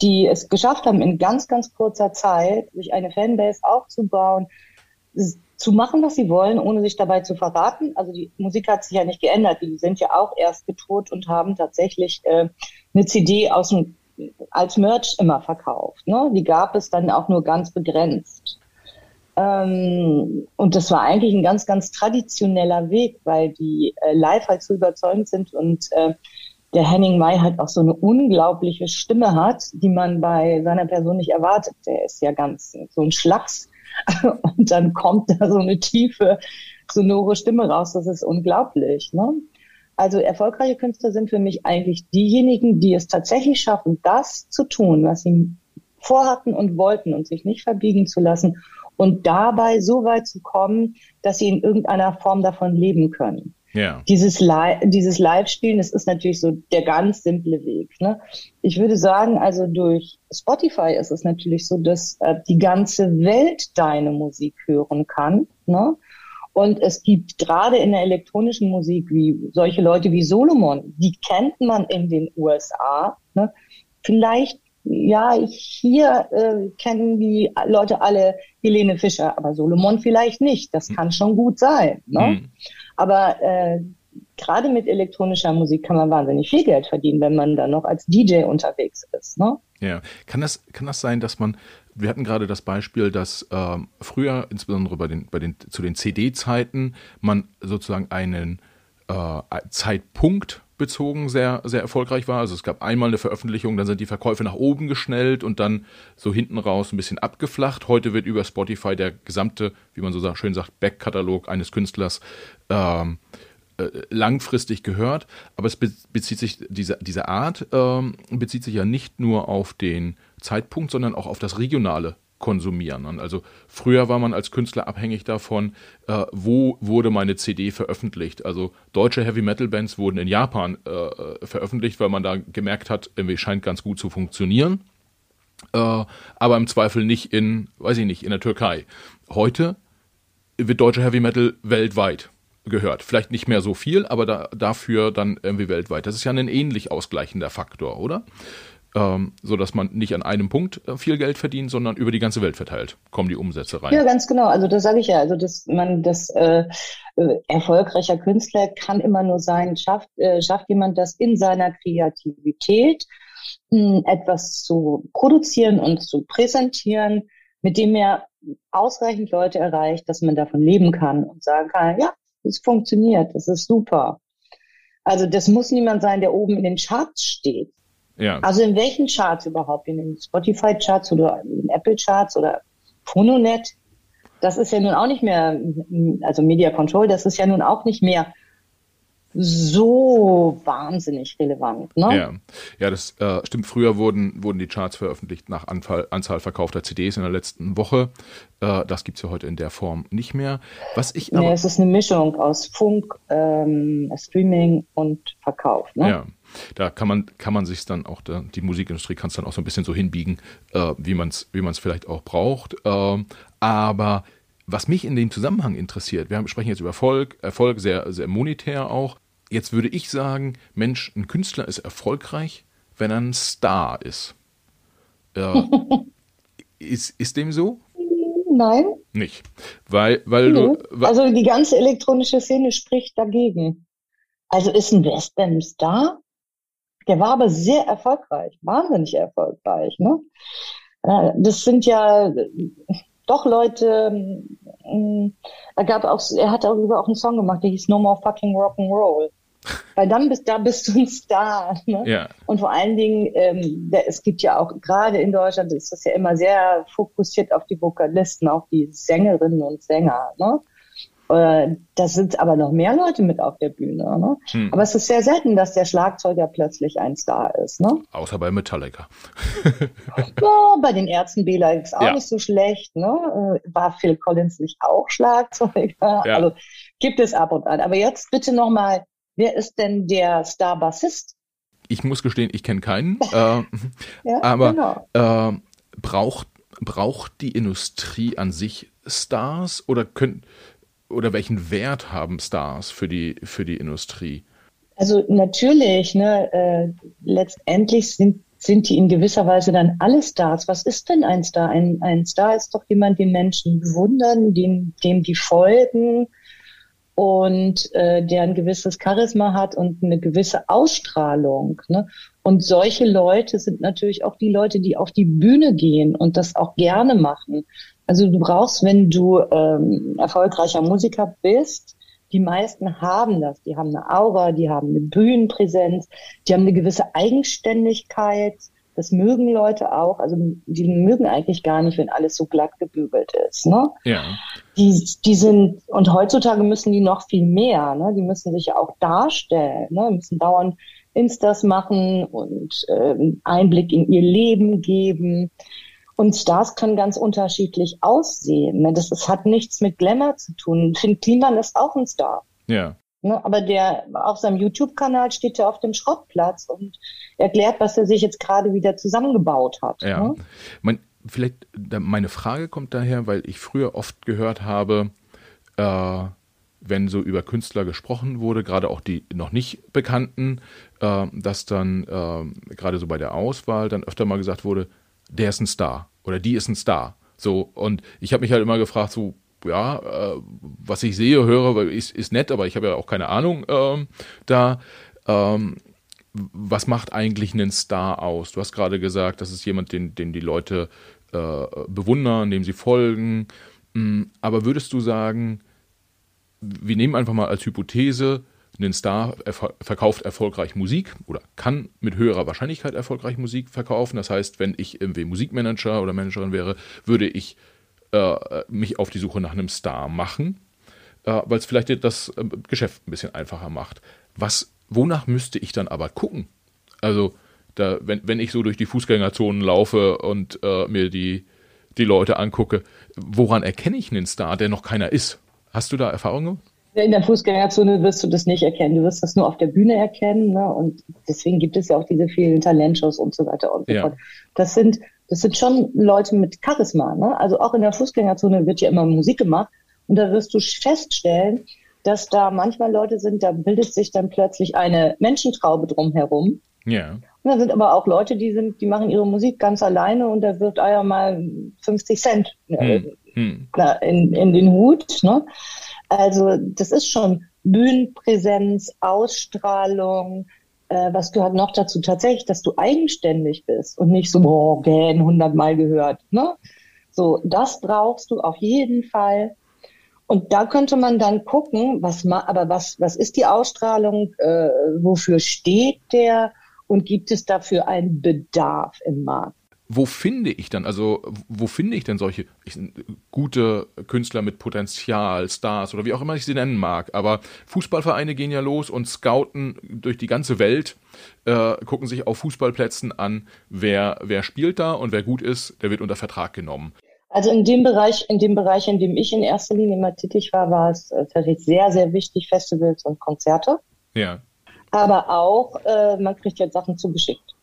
die es geschafft haben, in ganz, ganz kurzer Zeit sich eine Fanbase aufzubauen, zu machen, was sie wollen, ohne sich dabei zu verraten. Also die Musik hat sich ja nicht geändert. Die sind ja auch erst getourt und haben tatsächlich äh, eine CD aus dem, als Merch immer verkauft. Ne? Die gab es dann auch nur ganz begrenzt. Ähm, und das war eigentlich ein ganz, ganz traditioneller Weg, weil die äh, live halt so überzeugend sind und äh, der Henning May halt auch so eine unglaubliche Stimme hat, die man bei seiner Person nicht erwartet. Der ist ja ganz so ein Schlacks und dann kommt da so eine tiefe, sonore Stimme raus. Das ist unglaublich. Ne? Also erfolgreiche Künstler sind für mich eigentlich diejenigen, die es tatsächlich schaffen, das zu tun, was sie vorhatten und wollten und sich nicht verbiegen zu lassen und dabei so weit zu kommen, dass sie in irgendeiner Form davon leben können. Ja. Dieses, Li dieses Live-Spielen, das ist natürlich so der ganz simple Weg. Ne? Ich würde sagen, also durch Spotify ist es natürlich so, dass äh, die ganze Welt deine Musik hören kann. Ne? Und es gibt gerade in der elektronischen Musik wie solche Leute wie Solomon, die kennt man in den USA. Ne? Vielleicht, ja, hier äh, kennen die Leute alle Helene Fischer, aber Solomon vielleicht nicht. Das hm. kann schon gut sein. Ne? Mhm. Aber äh, gerade mit elektronischer Musik kann man wahnsinnig viel Geld verdienen, wenn man dann noch als DJ unterwegs ist. Ne?
Ja, kann das, kann das sein, dass man, wir hatten gerade das Beispiel, dass äh, früher, insbesondere bei den, bei den, zu den CD-Zeiten, man sozusagen einen äh, Zeitpunkt bezogen sehr, sehr erfolgreich war. Also es gab einmal eine Veröffentlichung, dann sind die Verkäufe nach oben geschnellt und dann so hinten raus ein bisschen abgeflacht. Heute wird über Spotify der gesamte, wie man so schön sagt, Backkatalog eines Künstlers ähm, äh, langfristig gehört. Aber es bezieht sich, diese, diese Art ähm, bezieht sich ja nicht nur auf den Zeitpunkt, sondern auch auf das regionale konsumieren. Also früher war man als Künstler abhängig davon, äh, wo wurde meine CD veröffentlicht. Also deutsche Heavy Metal Bands wurden in Japan äh, veröffentlicht, weil man da gemerkt hat, irgendwie scheint ganz gut zu funktionieren. Äh, aber im Zweifel nicht in, weiß ich nicht, in der Türkei. Heute wird deutsche Heavy Metal weltweit gehört. Vielleicht nicht mehr so viel, aber da, dafür dann irgendwie weltweit. Das ist ja ein ähnlich ausgleichender Faktor, oder? Ähm, so dass man nicht an einem Punkt äh, viel Geld verdient, sondern über die ganze Welt verteilt kommen die Umsätze rein.
Ja, ganz genau. Also das sage ich ja. Also dass man das äh, äh, erfolgreicher Künstler kann immer nur sein, schafft äh, schafft jemand das in seiner Kreativität mh, hm, etwas zu produzieren und zu präsentieren, mit dem er ausreichend Leute erreicht, dass man davon leben kann und sagen kann, ja, es funktioniert, das ist super. Also das muss niemand sein, der oben in den Charts steht. Ja. Also in welchen Charts überhaupt? In den Spotify-Charts oder in Apple-Charts oder Phononet? das ist ja nun auch nicht mehr, also Media Control, das ist ja nun auch nicht mehr so wahnsinnig relevant. Ne?
Ja, ja das äh, stimmt. Früher wurden, wurden die Charts veröffentlicht nach Anfall, Anzahl verkaufter CDs in der letzten Woche. Äh, das gibt's ja heute in der Form nicht mehr. Was ich
aber, nee, es ist eine Mischung aus Funk, ähm, Streaming und Verkauf. Ne?
Ja. Da kann man, kann man sich dann auch, da, die Musikindustrie kann es dann auch so ein bisschen so hinbiegen, äh, wie man es wie man's vielleicht auch braucht. Äh, aber was mich in dem Zusammenhang interessiert, wir sprechen jetzt über Erfolg, Erfolg sehr, sehr monetär auch. Jetzt würde ich sagen, Mensch, ein Künstler ist erfolgreich, wenn er ein Star ist. Äh, ist, ist dem so?
Nein.
Nicht. Weil, weil du.
Weil also die ganze elektronische Szene spricht dagegen. Also ist ein Western Star. Der war aber sehr erfolgreich, wahnsinnig erfolgreich. Ne? Das sind ja doch Leute, ähm, er gab auch, er hat darüber auch einen Song gemacht, der hieß No More Fucking Rock'n'Roll. Weil dann bist, da bist du ein Star. Ne?
Ja.
Und vor allen Dingen, ähm, der, es gibt ja auch, gerade in Deutschland ist das ja immer sehr fokussiert auf die Vokalisten, auf die Sängerinnen und Sänger. Ne? Äh, da sind aber noch mehr Leute mit auf der Bühne. Ne? Hm. Aber es ist sehr selten, dass der Schlagzeuger plötzlich ein Star ist. Ne?
Außer bei Metallica.
ja, bei den Ärzten Bela ist auch ja. nicht so schlecht. Ne? Äh, war Phil Collins nicht auch Schlagzeuger? Ja. Also gibt es ab und an. Aber jetzt bitte nochmal Wer ist denn der Star-Bassist?
Ich muss gestehen, ich kenne keinen. äh, ja, aber genau. äh, braucht, braucht die Industrie an sich Stars oder können oder welchen Wert haben Stars für die, für die Industrie?
Also natürlich, ne, äh, letztendlich sind, sind die in gewisser Weise dann alle Stars. Was ist denn ein Star? Ein, ein Star ist doch jemand, den Menschen bewundern, dem, dem die folgen, und äh, der ein gewisses Charisma hat und eine gewisse Ausstrahlung. Ne? Und solche Leute sind natürlich auch die Leute, die auf die Bühne gehen und das auch gerne machen. Also du brauchst, wenn du ähm, erfolgreicher Musiker bist, die meisten haben das. Die haben eine Aura, die haben eine Bühnenpräsenz, die haben eine gewisse Eigenständigkeit, das mögen Leute auch. Also die mögen eigentlich gar nicht, wenn alles so glatt gebügelt ist. Ne?
Ja.
Die, die sind, und heutzutage müssen die noch viel mehr. Ne? Die müssen sich ja auch darstellen, ne? müssen dauernd Instas machen und äh, Einblick in ihr Leben geben. Und Stars können ganz unterschiedlich aussehen. Ne? Das, das hat nichts mit Glamour zu tun. Finn Kliman ist auch ein Star.
Ja.
Ne, aber der auf seinem YouTube-Kanal steht er auf dem Schrottplatz und erklärt, was er sich jetzt gerade wieder zusammengebaut hat.
Ja. Ne? Mein, vielleicht meine Frage kommt daher, weil ich früher oft gehört habe, äh, wenn so über Künstler gesprochen wurde, gerade auch die noch nicht bekannten, äh, dass dann äh, gerade so bei der Auswahl dann öfter mal gesagt wurde, der ist ein Star oder die ist ein Star. So und ich habe mich halt immer gefragt, so ja, äh, was ich sehe, höre, ist, ist nett, aber ich habe ja auch keine Ahnung ähm, da. Ähm, was macht eigentlich einen Star aus? Du hast gerade gesagt, das ist jemand, den, den die Leute äh, bewundern, dem sie folgen. Mm, aber würdest du sagen, wir nehmen einfach mal als Hypothese, ein Star verkauft erfolgreich Musik oder kann mit höherer Wahrscheinlichkeit erfolgreich Musik verkaufen. Das heißt, wenn ich irgendwie Musikmanager oder Managerin wäre, würde ich äh, mich auf die Suche nach einem Star machen, äh, weil es vielleicht das äh, Geschäft ein bisschen einfacher macht. Was, wonach müsste ich dann aber gucken? Also, da, wenn, wenn ich so durch die Fußgängerzonen laufe und äh, mir die, die Leute angucke, woran erkenne ich einen Star, der noch keiner ist? Hast du da Erfahrungen?
In der Fußgängerzone wirst du das nicht erkennen. Du wirst das nur auf der Bühne erkennen. Ne? Und deswegen gibt es ja auch diese vielen Talentshows und so weiter und so ja. fort. Das sind das sind schon Leute mit Charisma. Ne? Also auch in der Fußgängerzone wird ja immer Musik gemacht und da wirst du feststellen, dass da manchmal Leute sind, da bildet sich dann plötzlich eine Menschentraube drumherum.
Ja. Und
da sind aber auch Leute, die sind, die machen ihre Musik ganz alleine und da wird ja mal 50 Cent äh, hm. Hm. In, in den Hut. Ne? Also das ist schon Bühnenpräsenz, Ausstrahlung, äh, was gehört noch dazu? Tatsächlich, dass du eigenständig bist und nicht so, boah, gähn, hundertmal gehört. Ne? So, das brauchst du auf jeden Fall. Und da könnte man dann gucken, was ma aber was, was ist die Ausstrahlung, äh, wofür steht der und gibt es dafür einen Bedarf im Markt?
Wo finde ich dann, also wo finde ich denn solche ich, gute Künstler mit Potenzial, Stars oder wie auch immer ich sie nennen mag? Aber Fußballvereine gehen ja los und scouten durch die ganze Welt, äh, gucken sich auf Fußballplätzen an, wer, wer spielt da und wer gut ist, der wird unter Vertrag genommen.
Also in dem Bereich, in dem Bereich, in dem ich in erster Linie mal tätig war, war es äh, tatsächlich sehr, sehr wichtig, Festivals und Konzerte.
Ja.
Aber auch, äh, man kriegt jetzt Sachen zugeschickt.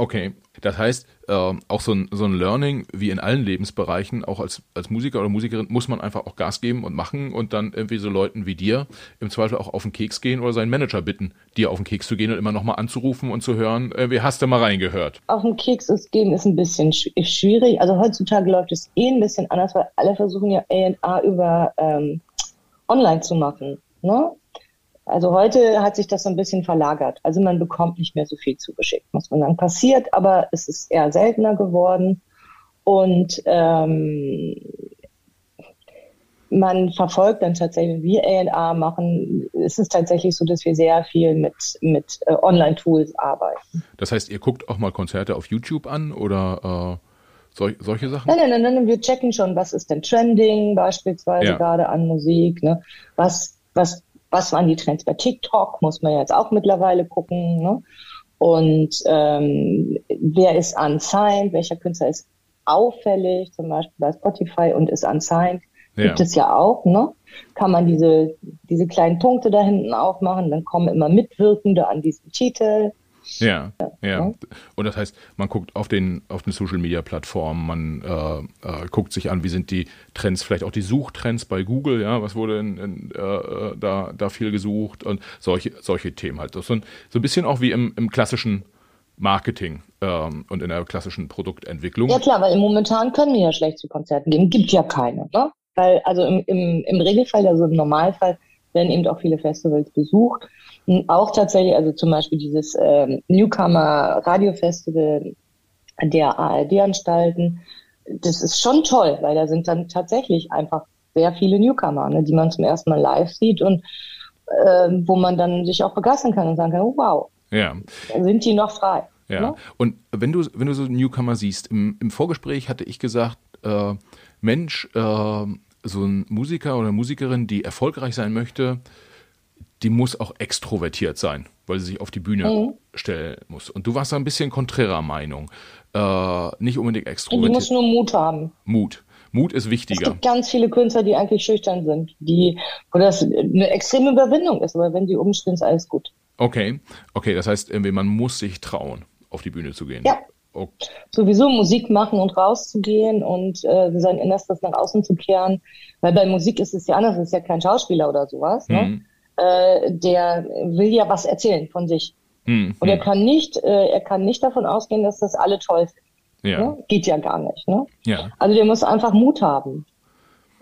Okay, das heißt, äh, auch so ein, so ein Learning wie in allen Lebensbereichen, auch als, als Musiker oder Musikerin, muss man einfach auch Gas geben und machen und dann irgendwie so Leuten wie dir im Zweifel auch auf den Keks gehen oder seinen Manager bitten, dir auf den Keks zu gehen und immer nochmal anzurufen und zu hören, wie hast du mal reingehört?
Auf den Keks ist gehen ist ein bisschen schwierig. Also heutzutage läuft es eh ein bisschen anders, weil alle versuchen ja A&A über ähm, online zu machen. Ne? Also heute hat sich das so ein bisschen verlagert. Also man bekommt nicht mehr so viel zugeschickt, muss man sagen. Passiert, aber es ist eher seltener geworden. Und ähm, man verfolgt dann tatsächlich, wie A&A machen, ist es tatsächlich so, dass wir sehr viel mit, mit äh, Online-Tools arbeiten.
Das heißt, ihr guckt auch mal Konzerte auf YouTube an oder äh, sol solche Sachen?
Nein, nein, nein, nein, wir checken schon, was ist denn Trending beispielsweise ja. gerade an Musik, ne? was, was was waren die Trends bei TikTok, muss man jetzt auch mittlerweile gucken. Ne? Und ähm, wer ist unsigned, welcher Künstler ist auffällig, zum Beispiel bei Spotify und ist unsigned, ja. gibt es ja auch. Ne? Kann man diese, diese kleinen Punkte da hinten aufmachen, dann kommen immer Mitwirkende an diesem Titel.
Ja, ja. Und das heißt, man guckt auf den, auf den Social Media Plattformen, man äh, äh, guckt sich an, wie sind die Trends, vielleicht auch die Suchtrends bei Google, ja, was wurde in, in, äh, da, da viel gesucht und solche, solche Themen halt. Das so ein, so ein bisschen auch wie im, im klassischen Marketing ähm, und in der klassischen Produktentwicklung.
Ja klar, weil momentan können wir ja schlecht zu Konzerten gehen. Gibt ja keine, ne? Weil, also im, im, im Regelfall, also im Normalfall, werden eben auch viele Festivals besucht auch tatsächlich, also zum Beispiel dieses ähm, Newcomer Radio Festival der ARD-Anstalten, das ist schon toll, weil da sind dann tatsächlich einfach sehr viele Newcomer, ne, die man zum ersten Mal live sieht und äh, wo man dann sich auch begeistern kann und sagen kann, oh, wow,
ja.
sind die noch frei.
Ja. Ne? Und wenn du, wenn du so Newcomer siehst, im, im Vorgespräch hatte ich gesagt, äh, Mensch, äh, so ein Musiker oder Musikerin, die erfolgreich sein möchte, die muss auch extrovertiert sein, weil sie sich auf die Bühne mhm. stellen muss. Und du warst da ein bisschen konträrer Meinung. Äh, nicht unbedingt extrovertiert.
Du musst nur Mut haben.
Mut. Mut ist wichtiger.
Es gibt ganz viele Künstler, die eigentlich schüchtern sind, die, wo das eine extreme Überwindung ist, aber wenn die umstehen, ist alles gut.
Okay, okay, das heißt, man muss sich trauen, auf die Bühne zu gehen.
Ja. Okay. Sowieso Musik machen und rauszugehen und äh, sein Innerstes nach außen zu kehren. Weil bei Musik ist es ja anders, es ist ja kein Schauspieler oder sowas. Ne? Mhm. Äh, der will ja was erzählen von sich. Hm, und er hm. kann nicht, äh, er kann nicht davon ausgehen, dass das alle toll finden. Ja. Ne? Geht ja gar nicht. Ne?
Ja.
Also der muss einfach Mut haben.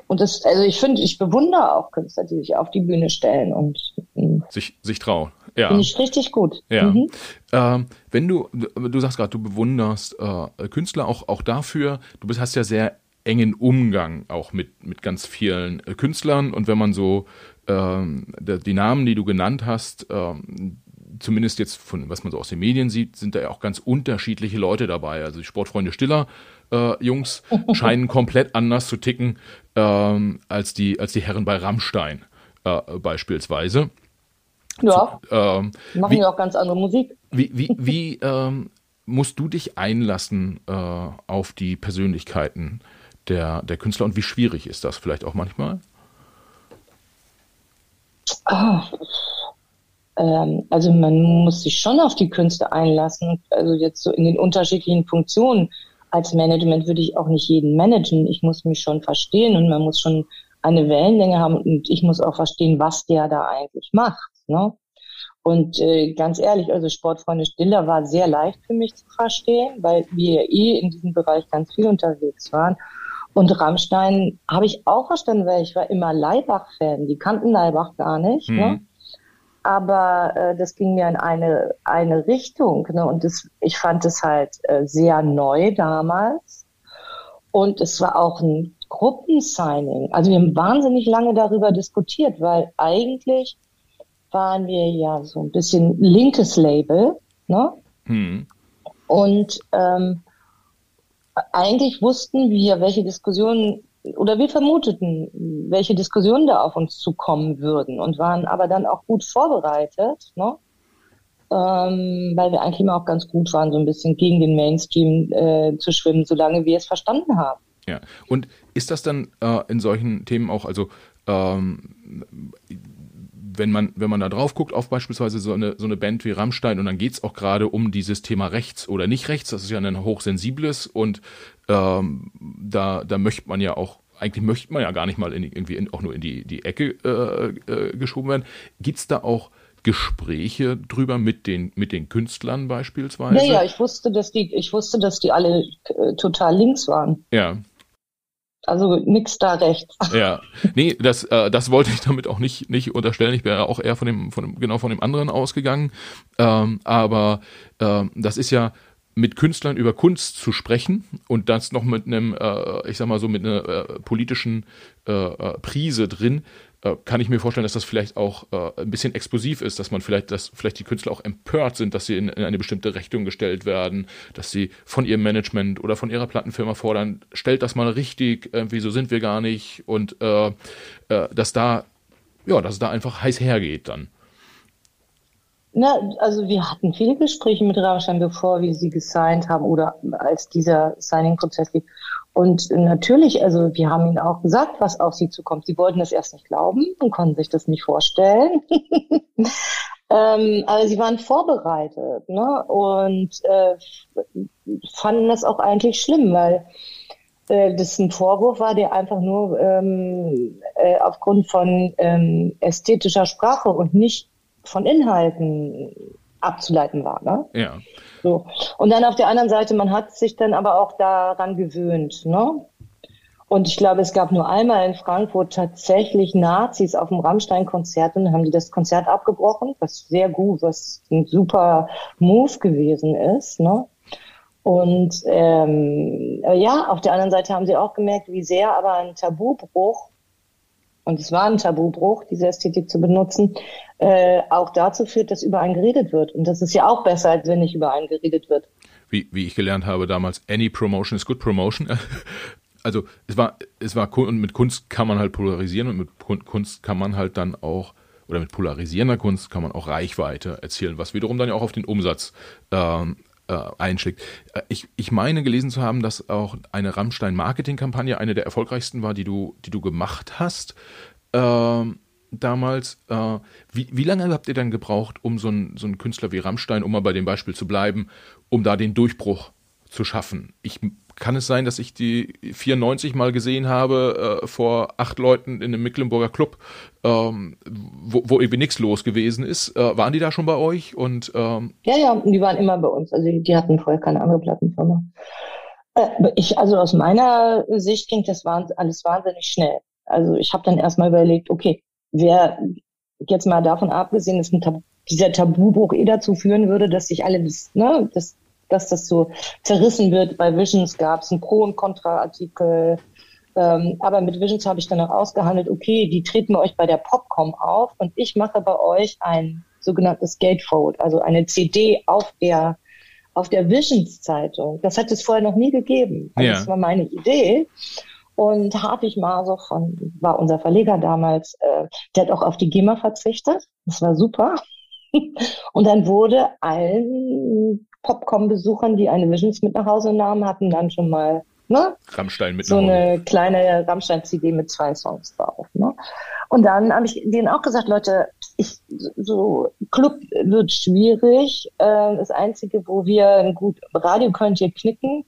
Und das, also ich finde, ich bewundere auch Künstler, die sich auf die Bühne stellen und
hm. sich, sich trauen. Ja.
Finde ich richtig gut.
Ja. Mhm. Ähm, wenn du, du sagst gerade, du bewunderst äh, Künstler auch, auch dafür, du bist, hast ja sehr engen Umgang auch mit, mit ganz vielen äh, Künstlern und wenn man so die Namen, die du genannt hast, ähm, zumindest jetzt von was man so aus den Medien sieht, sind da ja auch ganz unterschiedliche Leute dabei. Also die Sportfreunde Stiller äh, Jungs scheinen komplett anders zu ticken ähm, als die als die Herren bei Rammstein äh, beispielsweise.
Ja. Zu, ähm, machen wie, ja auch ganz andere Musik.
Wie wie wie ähm, musst du dich einlassen äh, auf die Persönlichkeiten der der Künstler und wie schwierig ist das vielleicht auch manchmal?
Oh, ähm, also man muss sich schon auf die Künste einlassen. Also jetzt so in den unterschiedlichen Funktionen. Als Management würde ich auch nicht jeden managen. Ich muss mich schon verstehen und man muss schon eine Wellenlänge haben und ich muss auch verstehen, was der da eigentlich macht. Ne? Und äh, ganz ehrlich, also Sportfreunde Stiller war sehr leicht für mich zu verstehen, weil wir eh in diesem Bereich ganz viel unterwegs waren. Und Rammstein habe ich auch verstanden, weil ich war immer Leibach-Fan. Die kannten Leibach gar nicht. Ne? Mhm. Ne? Aber äh, das ging mir in eine, eine Richtung. Ne? Und das, ich fand es halt äh, sehr neu damals. Und es war auch ein Gruppensigning. Also wir haben wahnsinnig lange darüber diskutiert, weil eigentlich waren wir ja so ein bisschen linkes Label. Ne? Mhm. Und ähm, eigentlich wussten wir, welche Diskussionen oder wir vermuteten, welche Diskussionen da auf uns zukommen würden und waren aber dann auch gut vorbereitet, ne? ähm, weil wir eigentlich immer auch ganz gut waren, so ein bisschen gegen den Mainstream äh, zu schwimmen, solange wir es verstanden haben.
Ja, und ist das dann äh, in solchen Themen auch, also ähm, wenn man, wenn man da drauf guckt auf beispielsweise so eine, so eine Band wie Rammstein und dann geht es auch gerade um dieses Thema rechts oder nicht rechts, das ist ja ein hochsensibles und ähm, da, da möchte man ja auch, eigentlich möchte man ja gar nicht mal in, irgendwie in, auch nur in die, die Ecke äh, äh, geschoben werden. Gibt es da auch Gespräche drüber mit den, mit den Künstlern beispielsweise?
Ja, ja, ich wusste, dass die, ich wusste, dass die alle äh, total links waren.
Ja.
Also nix da rechts.
Ja, nee, das, äh, das wollte ich damit auch nicht, nicht unterstellen. Ich wäre auch eher von dem, von dem, genau von dem anderen ausgegangen. Ähm, aber ähm, das ist ja mit Künstlern über Kunst zu sprechen und das noch mit einem, äh, ich sag mal so, mit einer äh, politischen äh, äh Prise drin, äh, kann ich mir vorstellen, dass das vielleicht auch äh, ein bisschen explosiv ist, dass man vielleicht, dass vielleicht die Künstler auch empört sind, dass sie in, in, eine bestimmte Richtung gestellt werden, dass sie von ihrem Management oder von ihrer Plattenfirma fordern, stellt das mal richtig, irgendwie so sind wir gar nicht und äh, äh, dass da, ja, dass es da einfach heiß hergeht dann.
Na, also wir hatten viele Gespräche mit Rammstein, bevor wir sie gesigned haben oder als dieser Signing-Prozess lief. Und natürlich, also wir haben ihnen auch gesagt, was auf sie zukommt. Sie wollten das erst nicht glauben und konnten sich das nicht vorstellen. ähm, aber sie waren vorbereitet ne? und äh, fanden das auch eigentlich schlimm, weil äh, das ein Vorwurf war, der einfach nur ähm, äh, aufgrund von ähm, ästhetischer Sprache und nicht von Inhalten abzuleiten war. Ne?
Ja.
So. Und dann auf der anderen Seite, man hat sich dann aber auch daran gewöhnt. Ne? Und ich glaube, es gab nur einmal in Frankfurt tatsächlich Nazis auf dem Rammstein-Konzert und dann haben die das Konzert abgebrochen, was sehr gut, was ein super Move gewesen ist. Ne? Und ähm, ja, auf der anderen Seite haben sie auch gemerkt, wie sehr aber ein Tabubruch und es war ein Tabubruch, diese Ästhetik zu benutzen, äh, auch dazu führt, dass über einen geredet wird. Und das ist ja auch besser, als wenn nicht über einen geredet wird.
Wie, wie ich gelernt habe damals, any promotion is good promotion. Also es war, es war und mit Kunst kann man halt polarisieren und mit Kunst kann man halt dann auch oder mit polarisierender Kunst kann man auch Reichweite erzielen, was wiederum dann ja auch auf den Umsatz ähm, äh, einschlägt. Äh, ich, ich meine gelesen zu haben, dass auch eine Rammstein-Marketing-Kampagne eine der erfolgreichsten war, die du, die du gemacht hast. Ähm, damals. Äh, wie, wie lange habt ihr dann gebraucht, um so einen so Künstler wie Rammstein, um mal bei dem Beispiel zu bleiben, um da den Durchbruch zu schaffen? Ich kann es sein, dass ich die 94 mal gesehen habe äh, vor acht Leuten in einem Mecklenburger Club, ähm, wo, wo irgendwie nichts los gewesen ist. Äh, waren die da schon bei euch? Und ähm
ja, ja, die waren immer bei uns. Also die hatten vorher keine andere Plattenfirma. Äh, ich, also aus meiner Sicht ging das alles wahnsinnig schnell. Also ich habe dann erstmal überlegt, okay, wer jetzt mal davon abgesehen, dass Tab dieser Tabubruch eh dazu führen würde, dass sich alle das, ne, das dass das so zerrissen wird. Bei Visions gab es einen Pro- und Kontra-Artikel. Ähm, aber mit Visions habe ich dann auch ausgehandelt, okay, die treten euch bei der Popcom auf und ich mache bei euch ein sogenanntes Gatefold, also eine CD auf der auf der Visions-Zeitung. Das hat es vorher noch nie gegeben. Also ja. Das war meine Idee. Und Hartwig Maser von, war unser Verleger damals, äh, der hat auch auf die GEMA verzichtet. Das war super. Und dann wurde allen Popcorn-Besuchern, die eine Visions mit nach Hause nahmen, hatten dann schon mal ne?
Rammstein mit
so eine kleine Rammstein-CD mit zwei Songs drauf. Ne? Und dann habe ich denen auch gesagt, Leute, ich, so Club wird schwierig. Äh, das Einzige, wo wir gut Radio könnt ihr knicken.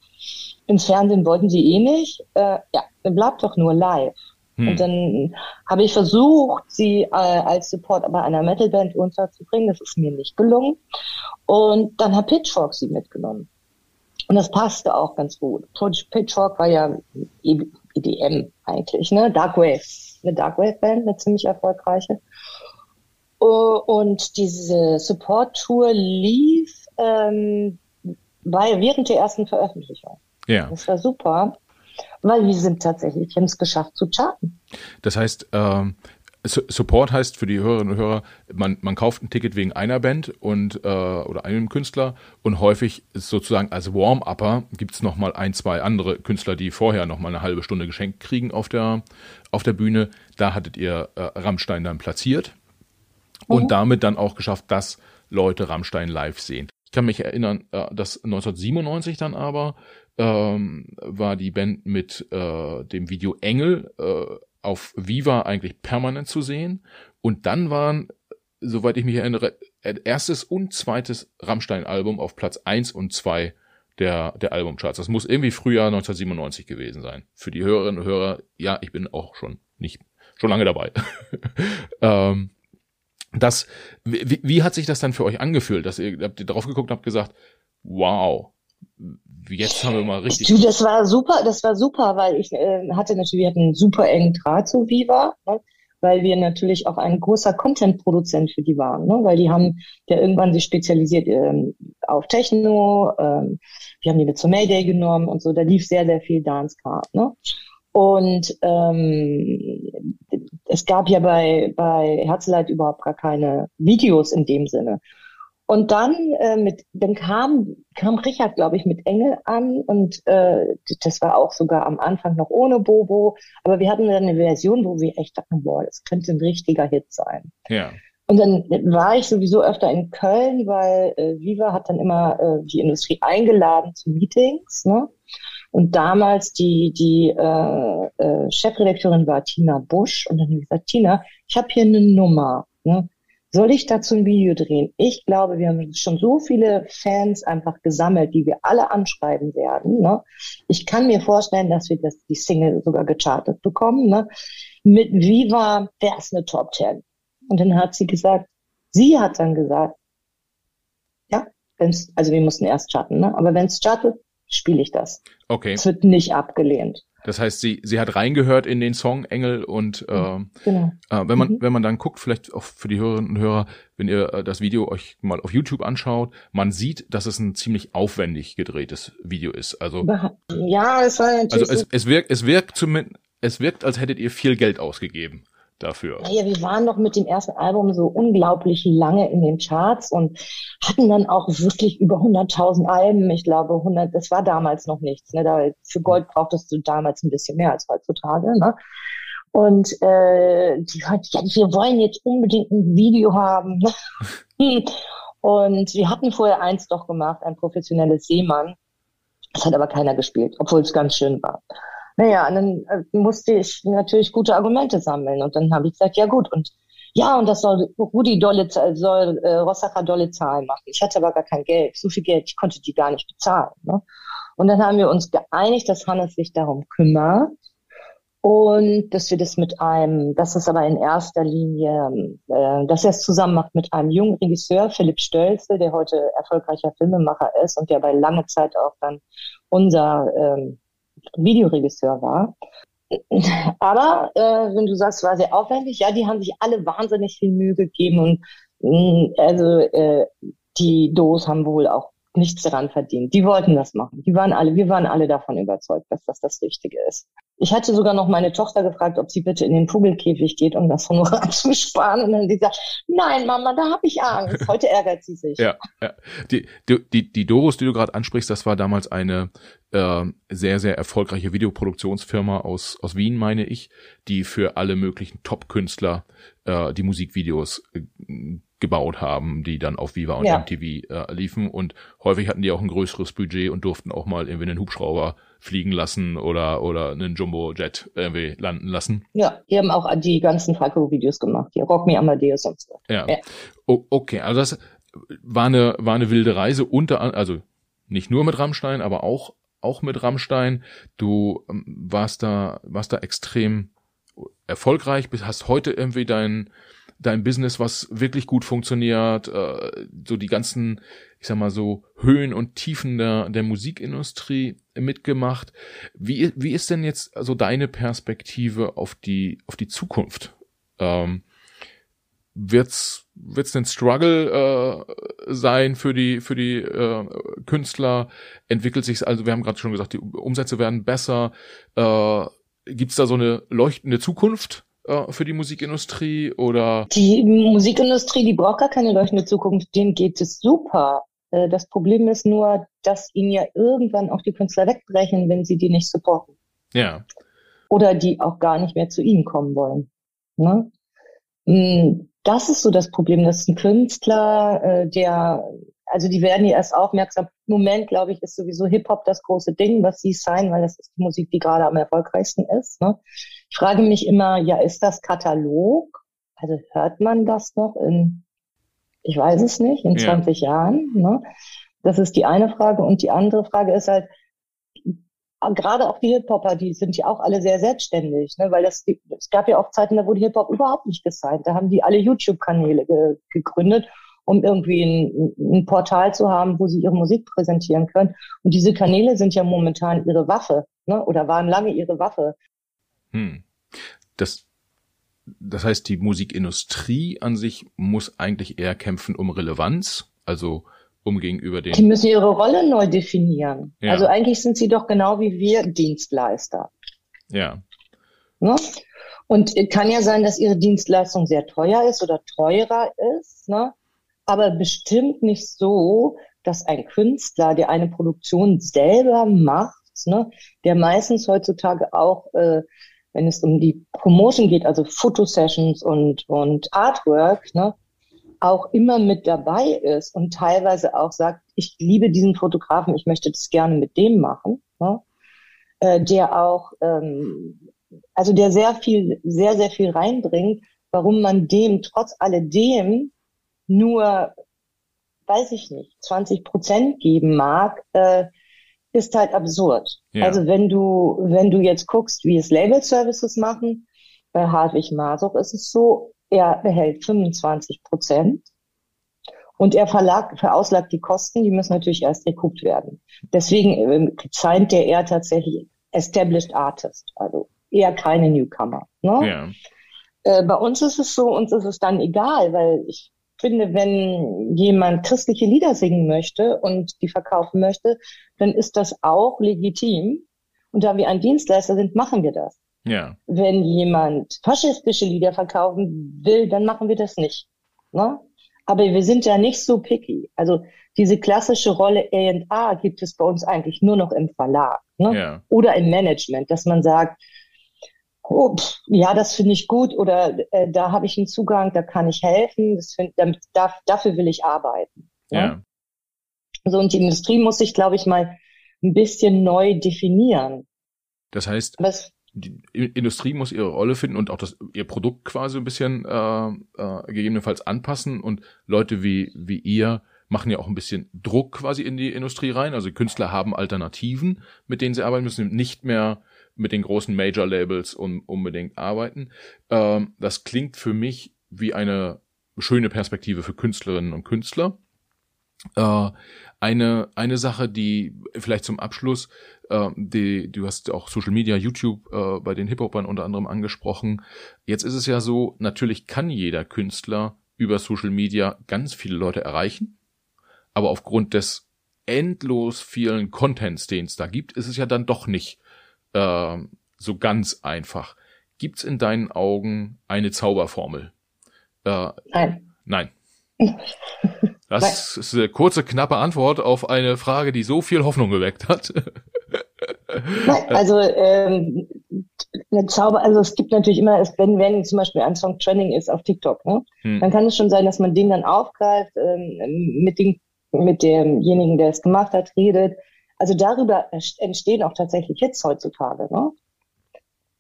Ins Fernsehen wollten sie eh nicht. Äh, ja, dann bleibt doch nur live. Hm. Und dann habe ich versucht, sie äh, als Support bei einer Metalband unterzubringen. Das ist mir nicht gelungen. Und dann hat Pitchfork sie mitgenommen. Und das passte auch ganz gut. Pitchfork war ja EDM eigentlich, ne? Darkwave. Eine Darkwave-Band, eine ziemlich erfolgreiche. Und diese Support-Tour lief ähm, war während der ersten Veröffentlichung.
Ja.
Das war super weil wir sind tatsächlich, haben es geschafft zu charten.
Das heißt, ähm, Support heißt für die Hörerinnen und Hörer, man, man kauft ein Ticket wegen einer Band und äh, oder einem Künstler und häufig ist sozusagen als Warm-Upper gibt's noch mal ein, zwei andere Künstler, die vorher noch mal eine halbe Stunde geschenkt kriegen auf der auf der Bühne. Da hattet ihr äh, Rammstein dann platziert und mhm. damit dann auch geschafft, dass Leute Rammstein live sehen. Ich kann mich erinnern, äh, dass 1997 dann aber ähm, war die Band mit äh, dem Video Engel äh, auf Viva eigentlich permanent zu sehen. Und dann waren, soweit ich mich erinnere, erstes und zweites Rammstein-Album auf Platz eins und zwei der, der Albumcharts. Das muss irgendwie Frühjahr 1997 gewesen sein. Für die Hörerinnen und Hörer, ja, ich bin auch schon nicht, schon lange dabei. ähm, das, wie, wie hat sich das dann für euch angefühlt, dass ihr, habt ihr drauf geguckt und habt gesagt, wow, jetzt haben wir mal richtig.
Du, das war super, das war super, weil ich äh, hatte natürlich, wir hatten einen super engen Draht zu Viva, ne? weil wir natürlich auch ein großer Content-Produzent für die waren, ne? weil die haben ja irgendwann sich spezialisiert ähm, auf Techno, ähm, wir haben die mit zur Mayday genommen und so, da lief sehr, sehr viel Dancecard, ne? Und ähm, es gab ja bei, bei Herzleit überhaupt gar keine Videos in dem Sinne. Und dann äh, mit, dann kam kam Richard, glaube ich, mit Engel an und äh, das war auch sogar am Anfang noch ohne Bobo, aber wir hatten dann eine Version, wo wir echt dachten, boah, das könnte ein richtiger Hit sein.
Ja.
Und dann war ich sowieso öfter in Köln, weil äh, Viva hat dann immer äh, die Industrie eingeladen zu Meetings, ne? Und damals die die äh, äh, Chefredakteurin war Tina Busch und dann habe ich gesagt, Tina, ich habe hier eine Nummer. Ne? Soll ich dazu ein Video drehen? Ich glaube, wir haben schon so viele Fans einfach gesammelt, die wir alle anschreiben werden. Ne? Ich kann mir vorstellen, dass wir das, die Single sogar gechartet bekommen. Ne? Mit Viva wäre es eine Top Ten. Und dann hat sie gesagt, sie hat dann gesagt, ja, wenn's, also wir mussten erst chatten, ne? aber wenn es chartet, spiele ich das.
Okay.
Es wird nicht abgelehnt.
Das heißt, sie, sie hat reingehört in den Song Engel und äh, genau. äh, wenn man mhm. wenn man dann guckt, vielleicht auch für die Hörerinnen und Hörer, wenn ihr äh, das Video euch mal auf YouTube anschaut, man sieht, dass es ein ziemlich aufwendig gedrehtes Video ist. Also
ja, es war
natürlich also es, es wirkt es wirkt zumindest es wirkt, als hättet ihr viel Geld ausgegeben dafür.
Naja, wir waren noch mit dem ersten Album so unglaublich lange in den Charts und hatten dann auch wirklich über 100.000 Alben. Ich glaube, 100, das war damals noch nichts. Ne? Da, für Gold brauchtest du damals ein bisschen mehr als heutzutage. Ne? Und äh, die hat, ja, wir wollen jetzt unbedingt ein Video haben. Ne? und wir hatten vorher eins doch gemacht, ein professionelles Seemann. Das hat aber keiner gespielt, obwohl es ganz schön war. Naja, und dann äh, musste ich natürlich gute Argumente sammeln. Und dann habe ich gesagt, ja gut, und ja, und das soll Rudi dolle, soll äh, Rossacher dolle Zahlen machen. Ich hatte aber gar kein Geld, so viel Geld, ich konnte die gar nicht bezahlen. Ne? Und dann haben wir uns geeinigt, dass Hannes sich darum kümmert und dass wir das mit einem, das ist aber in erster Linie, äh, dass er es zusammen macht mit einem jungen Regisseur, Philipp Stölze, der heute erfolgreicher Filmemacher ist und der bei lange Zeit auch dann unser ähm, Videoregisseur war. Aber äh, wenn du sagst, war sehr aufwendig, ja, die haben sich alle wahnsinnig viel Mühe gegeben und mh, mm, also äh, die Dos haben wohl auch nichts daran verdient. Die wollten das machen. Die waren alle, wir waren alle davon überzeugt, dass das das Richtige ist. Ich hatte sogar noch meine Tochter gefragt, ob sie bitte in den Vogelkäfig geht, um das Honorar zu sparen. Und dann sie gesagt, nein, Mama, da habe ich Angst. Heute ärgert sie sich.
ja, ja. Die, die, die, Doros, die du gerade ansprichst, das war damals eine äh, sehr, sehr erfolgreiche Videoproduktionsfirma aus, aus Wien, meine ich, die für alle möglichen Top-Künstler äh, die Musikvideos äh, gebaut haben, die dann auf Viva und ja. MTV äh, liefen. Und häufig hatten die auch ein größeres Budget und durften auch mal irgendwie einen Hubschrauber fliegen lassen oder, oder einen Jumbo-Jet irgendwie landen lassen.
Ja, die haben auch die ganzen Falco-Videos gemacht, die Rock Me Amadeus und so.
Ja. ja. Okay, also das war eine, war eine wilde Reise unter, also nicht nur mit Rammstein, aber auch, auch mit Rammstein. Du ähm, warst da, warst da extrem erfolgreich, hast heute irgendwie dein, dein Business, was wirklich gut funktioniert, äh, so die ganzen, ich sag mal so, Höhen und Tiefen der, der Musikindustrie mitgemacht. Wie, wie ist denn jetzt also deine Perspektive auf die, auf die Zukunft? Ähm, wird's wird's ein Struggle äh, sein für die für die äh, Künstler entwickelt sich also wir haben gerade schon gesagt die Umsätze werden besser äh, gibt's da so eine leuchtende Zukunft äh, für die Musikindustrie oder?
Die Musikindustrie, die braucht gar keine leuchtende Zukunft, denen geht es super. Äh, das Problem ist nur, dass ihnen ja irgendwann auch die Künstler wegbrechen, wenn sie die nicht supporten.
Ja.
Oder die auch gar nicht mehr zu ihnen kommen wollen. Ne? Mm, das ist so das Problem, dass ein Künstler, äh, der, also die werden ja erst aufmerksam. Im Moment, glaube ich, ist sowieso Hip-Hop das große Ding, was sie sein, weil das ist die Musik, die gerade am erfolgreichsten ist. Ne? Ich frage mich immer, ja, ist das Katalog? Also hört man das noch in, ich weiß es nicht, in ja. 20 Jahren? Ne? Das ist die eine Frage. Und die andere Frage ist halt, gerade auch die Hip-Hopper, die sind ja auch alle sehr selbstständig, ne? weil das, es gab ja auch Zeiten, da wurde Hip-Hop überhaupt nicht gesigned. Da haben die alle YouTube-Kanäle ge gegründet, um irgendwie ein, ein, Portal zu haben, wo sie ihre Musik präsentieren können. Und diese Kanäle sind ja momentan ihre Waffe, ne? oder waren lange ihre Waffe.
Hm. Das, das heißt, die Musikindustrie an sich muss eigentlich eher kämpfen um Relevanz, also um gegenüber den.
Die müssen ihre Rolle neu definieren. Ja. Also eigentlich sind sie doch genau wie wir Dienstleister.
Ja.
Ne? Und kann ja sein, dass ihre Dienstleistung sehr teuer ist oder teurer ist, ne? aber bestimmt nicht so, dass ein Künstler, der eine Produktion selber macht, ne, der meistens heutzutage auch, äh, wenn es um die Promotion geht, also Fotosessions und, und Artwork, ne, auch immer mit dabei ist und teilweise auch sagt, ich liebe diesen Fotografen, ich möchte das gerne mit dem machen, ne? äh, der auch, ähm, also der sehr viel, sehr, sehr viel reinbringt, warum man dem trotz alledem nur, weiß ich nicht, 20 Prozent geben mag, äh, ist halt absurd. Ja. Also wenn du, wenn du jetzt guckst, wie es Label Services machen, bei Hartwig Masuch ist es so, er behält 25 Prozent und er verlag, verauslagt die Kosten, die müssen natürlich erst rekupt werden. Deswegen äh, scheint der eher tatsächlich Established Artist, also eher keine Newcomer. Ne? Ja. Äh, bei uns ist es so, uns ist es dann egal, weil ich finde, wenn jemand christliche Lieder singen möchte und die verkaufen möchte, dann ist das auch legitim. Und da wir ein Dienstleister sind, machen wir das.
Ja.
Wenn jemand faschistische Lieder verkaufen will, dann machen wir das nicht. Ne? Aber wir sind ja nicht so picky. Also diese klassische Rolle A&A gibt es bei uns eigentlich nur noch im Verlag ne? ja. oder im Management, dass man sagt, oh, pff, ja, das finde ich gut oder äh, da habe ich einen Zugang, da kann ich helfen, das find, damit, da, dafür will ich arbeiten. Ne? Ja. So, und die Industrie muss sich, glaube ich, mal ein bisschen neu definieren.
Das heißt, Was, die Industrie muss ihre Rolle finden und auch das ihr Produkt quasi ein bisschen äh, äh, gegebenenfalls anpassen und Leute wie wie ihr machen ja auch ein bisschen Druck quasi in die Industrie rein. Also Künstler haben Alternativen, mit denen sie arbeiten müssen, nicht mehr mit den großen Major Labels um, unbedingt arbeiten. Ähm, das klingt für mich wie eine schöne Perspektive für Künstlerinnen und Künstler. Äh, eine, eine Sache, die vielleicht zum Abschluss, äh, die, du hast auch Social Media, YouTube äh, bei den Hip-Hopern unter anderem angesprochen. Jetzt ist es ja so, natürlich kann jeder Künstler über Social Media ganz viele Leute erreichen, aber aufgrund des endlos vielen Contents, den es da gibt, ist es ja dann doch nicht äh, so ganz einfach. Gibt's in deinen Augen eine Zauberformel?
Äh, nein.
Nein. Das ist eine kurze, knappe Antwort auf eine Frage, die so viel Hoffnung geweckt hat.
Nein, also ähm, eine Zauber, also es gibt natürlich immer, wenn, wenn zum Beispiel ein Song Trending ist auf TikTok, ne, hm. dann kann es schon sein, dass man den dann aufgreift, ähm, mit, dem, mit demjenigen, der es gemacht hat, redet. Also darüber entstehen auch tatsächlich Hits heutzutage. Ne?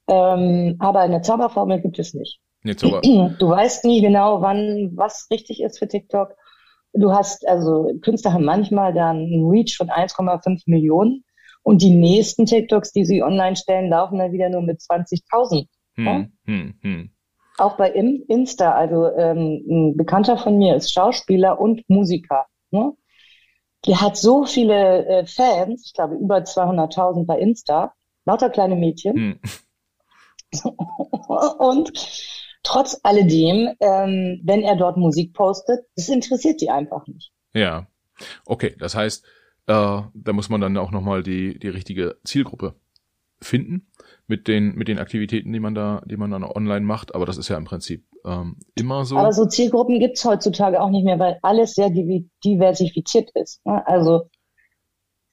Ähm, aber eine Zauberformel gibt es nicht. Nee, Zauber. Du weißt nie genau, wann was richtig ist für TikTok. Du hast, also Künstler haben manchmal dann einen Reach von 1,5 Millionen und die nächsten TikToks, die sie online stellen, laufen dann wieder nur mit 20.000. Hm, ja? hm, hm. Auch bei Insta, also ähm, ein Bekannter von mir ist Schauspieler und Musiker. Ne? Der hat so viele äh, Fans, ich glaube über 200.000 bei Insta, lauter kleine Mädchen. Hm. und Trotz alledem, ähm, wenn er dort Musik postet, das interessiert die einfach nicht.
Ja, okay, das heißt, äh, da muss man dann auch nochmal die, die richtige Zielgruppe finden. Mit den, mit den Aktivitäten, die man da, die man dann online macht. Aber das ist ja im Prinzip ähm, immer so.
Aber so Zielgruppen gibt's heutzutage auch nicht mehr, weil alles sehr diversifiziert ist. Ne? Also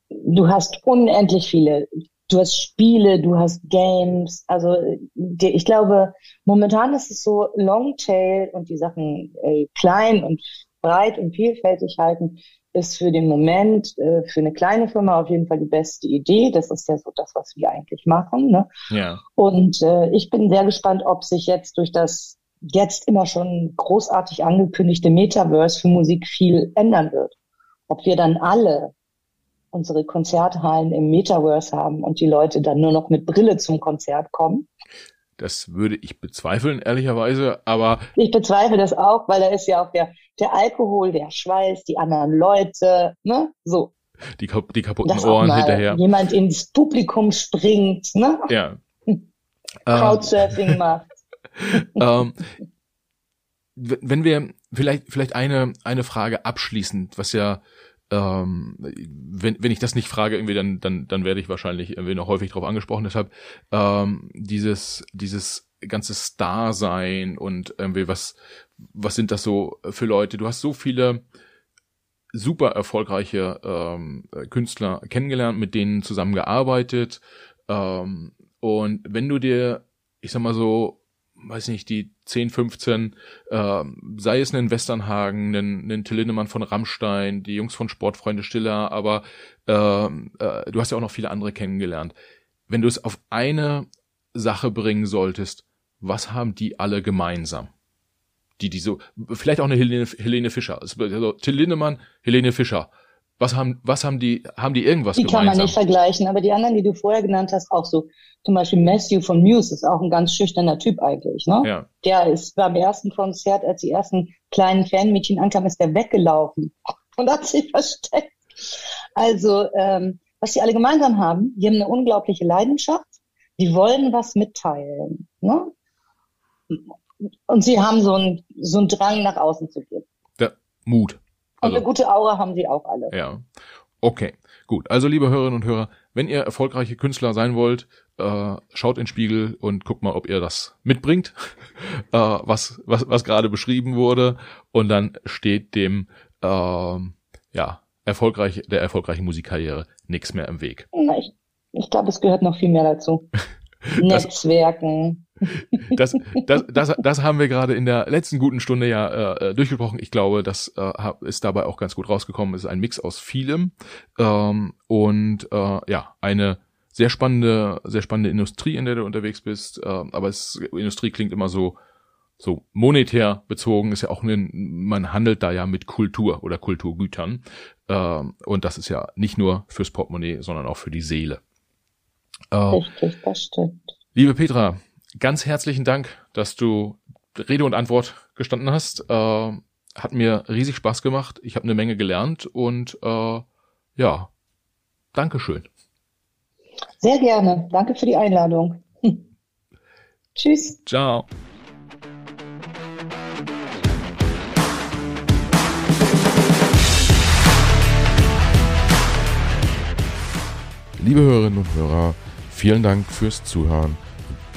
du hast unendlich viele. Du hast Spiele, du hast Games. Also die, ich glaube, momentan ist es so Longtail und die Sachen äh, klein und breit und vielfältig halten, ist für den Moment, äh, für eine kleine Firma auf jeden Fall die beste Idee. Das ist ja so das, was wir eigentlich machen. Ne?
Ja.
Und äh, ich bin sehr gespannt, ob sich jetzt durch das jetzt immer schon großartig angekündigte Metaverse für Musik viel ändern wird. Ob wir dann alle unsere Konzerthallen im Metaverse haben und die Leute dann nur noch mit Brille zum Konzert kommen.
Das würde ich bezweifeln, ehrlicherweise, aber.
Ich bezweifle das auch, weil da ist ja auch der, der Alkohol, der Schweiß, die anderen Leute, ne, so.
Die, die kaputten Ohren hinterher.
Jemand ins Publikum springt, ne?
Ja.
Crowdsurfing macht.
ähm, wenn wir vielleicht vielleicht eine eine Frage abschließend, was ja ähm, wenn, wenn ich das nicht frage, irgendwie, dann, dann, dann werde ich wahrscheinlich irgendwie noch häufig darauf angesprochen. Deshalb ähm, dieses, dieses ganze Star-Sein und irgendwie was, was sind das so für Leute? Du hast so viele super erfolgreiche ähm, Künstler kennengelernt, mit denen zusammengearbeitet. Ähm, und wenn du dir, ich sag mal so, weiß nicht, die 10, 15, äh, sei es einen Westernhagen, einen, einen Till Lindemann von Rammstein, die Jungs von Sportfreunde Stiller, aber äh, äh, du hast ja auch noch viele andere kennengelernt. Wenn du es auf eine Sache bringen solltest, was haben die alle gemeinsam? Die, die so, vielleicht auch eine Helene, Helene Fischer. Also Till Lindemann, Helene Fischer. Was haben, was haben die, haben die irgendwas
die
gemeinsam?
Die kann man nicht vergleichen, aber die anderen, die du vorher genannt hast, auch so. Zum Beispiel Matthew von Muse ist auch ein ganz schüchterner Typ eigentlich, ne?
Ja.
Der ist beim ersten Konzert, als die ersten kleinen Fanmädchen ankamen, ist der weggelaufen und hat sich versteckt. Also, ähm, was sie alle gemeinsam haben, die haben eine unglaubliche Leidenschaft, die wollen was mitteilen, ne? Und sie haben so einen, so einen Drang nach außen zu gehen.
Der Mut.
Also, und eine gute Aura haben sie auch alle.
Ja. Okay, gut. Also liebe Hörerinnen und Hörer, wenn ihr erfolgreiche Künstler sein wollt, äh, schaut in den Spiegel und guckt mal, ob ihr das mitbringt, äh, was, was, was gerade beschrieben wurde. Und dann steht dem äh, ja, erfolgreich, der erfolgreichen Musikkarriere nichts mehr im Weg.
Ich, ich glaube, es gehört noch viel mehr dazu. Netzwerken.
Das, das, das, das haben wir gerade in der letzten guten Stunde ja äh, durchgesprochen. Ich glaube, das äh, ist dabei auch ganz gut rausgekommen. Es ist ein Mix aus vielem ähm, und äh, ja, eine sehr spannende, sehr spannende Industrie, in der du unterwegs bist. Äh, aber es, Industrie klingt immer so so monetär bezogen ist ja auch ein, man handelt da ja mit Kultur oder Kulturgütern äh, und das ist ja nicht nur fürs Portemonnaie, sondern auch für die Seele.
Äh, Richtig, das stimmt.
Liebe Petra, ganz herzlichen Dank, dass du Rede und Antwort gestanden hast. Äh, hat mir riesig Spaß gemacht. Ich habe eine Menge gelernt und äh, ja, Dankeschön.
Sehr gerne. Danke für die Einladung. Tschüss.
Ciao. Liebe Hörerinnen und Hörer, vielen Dank fürs Zuhören.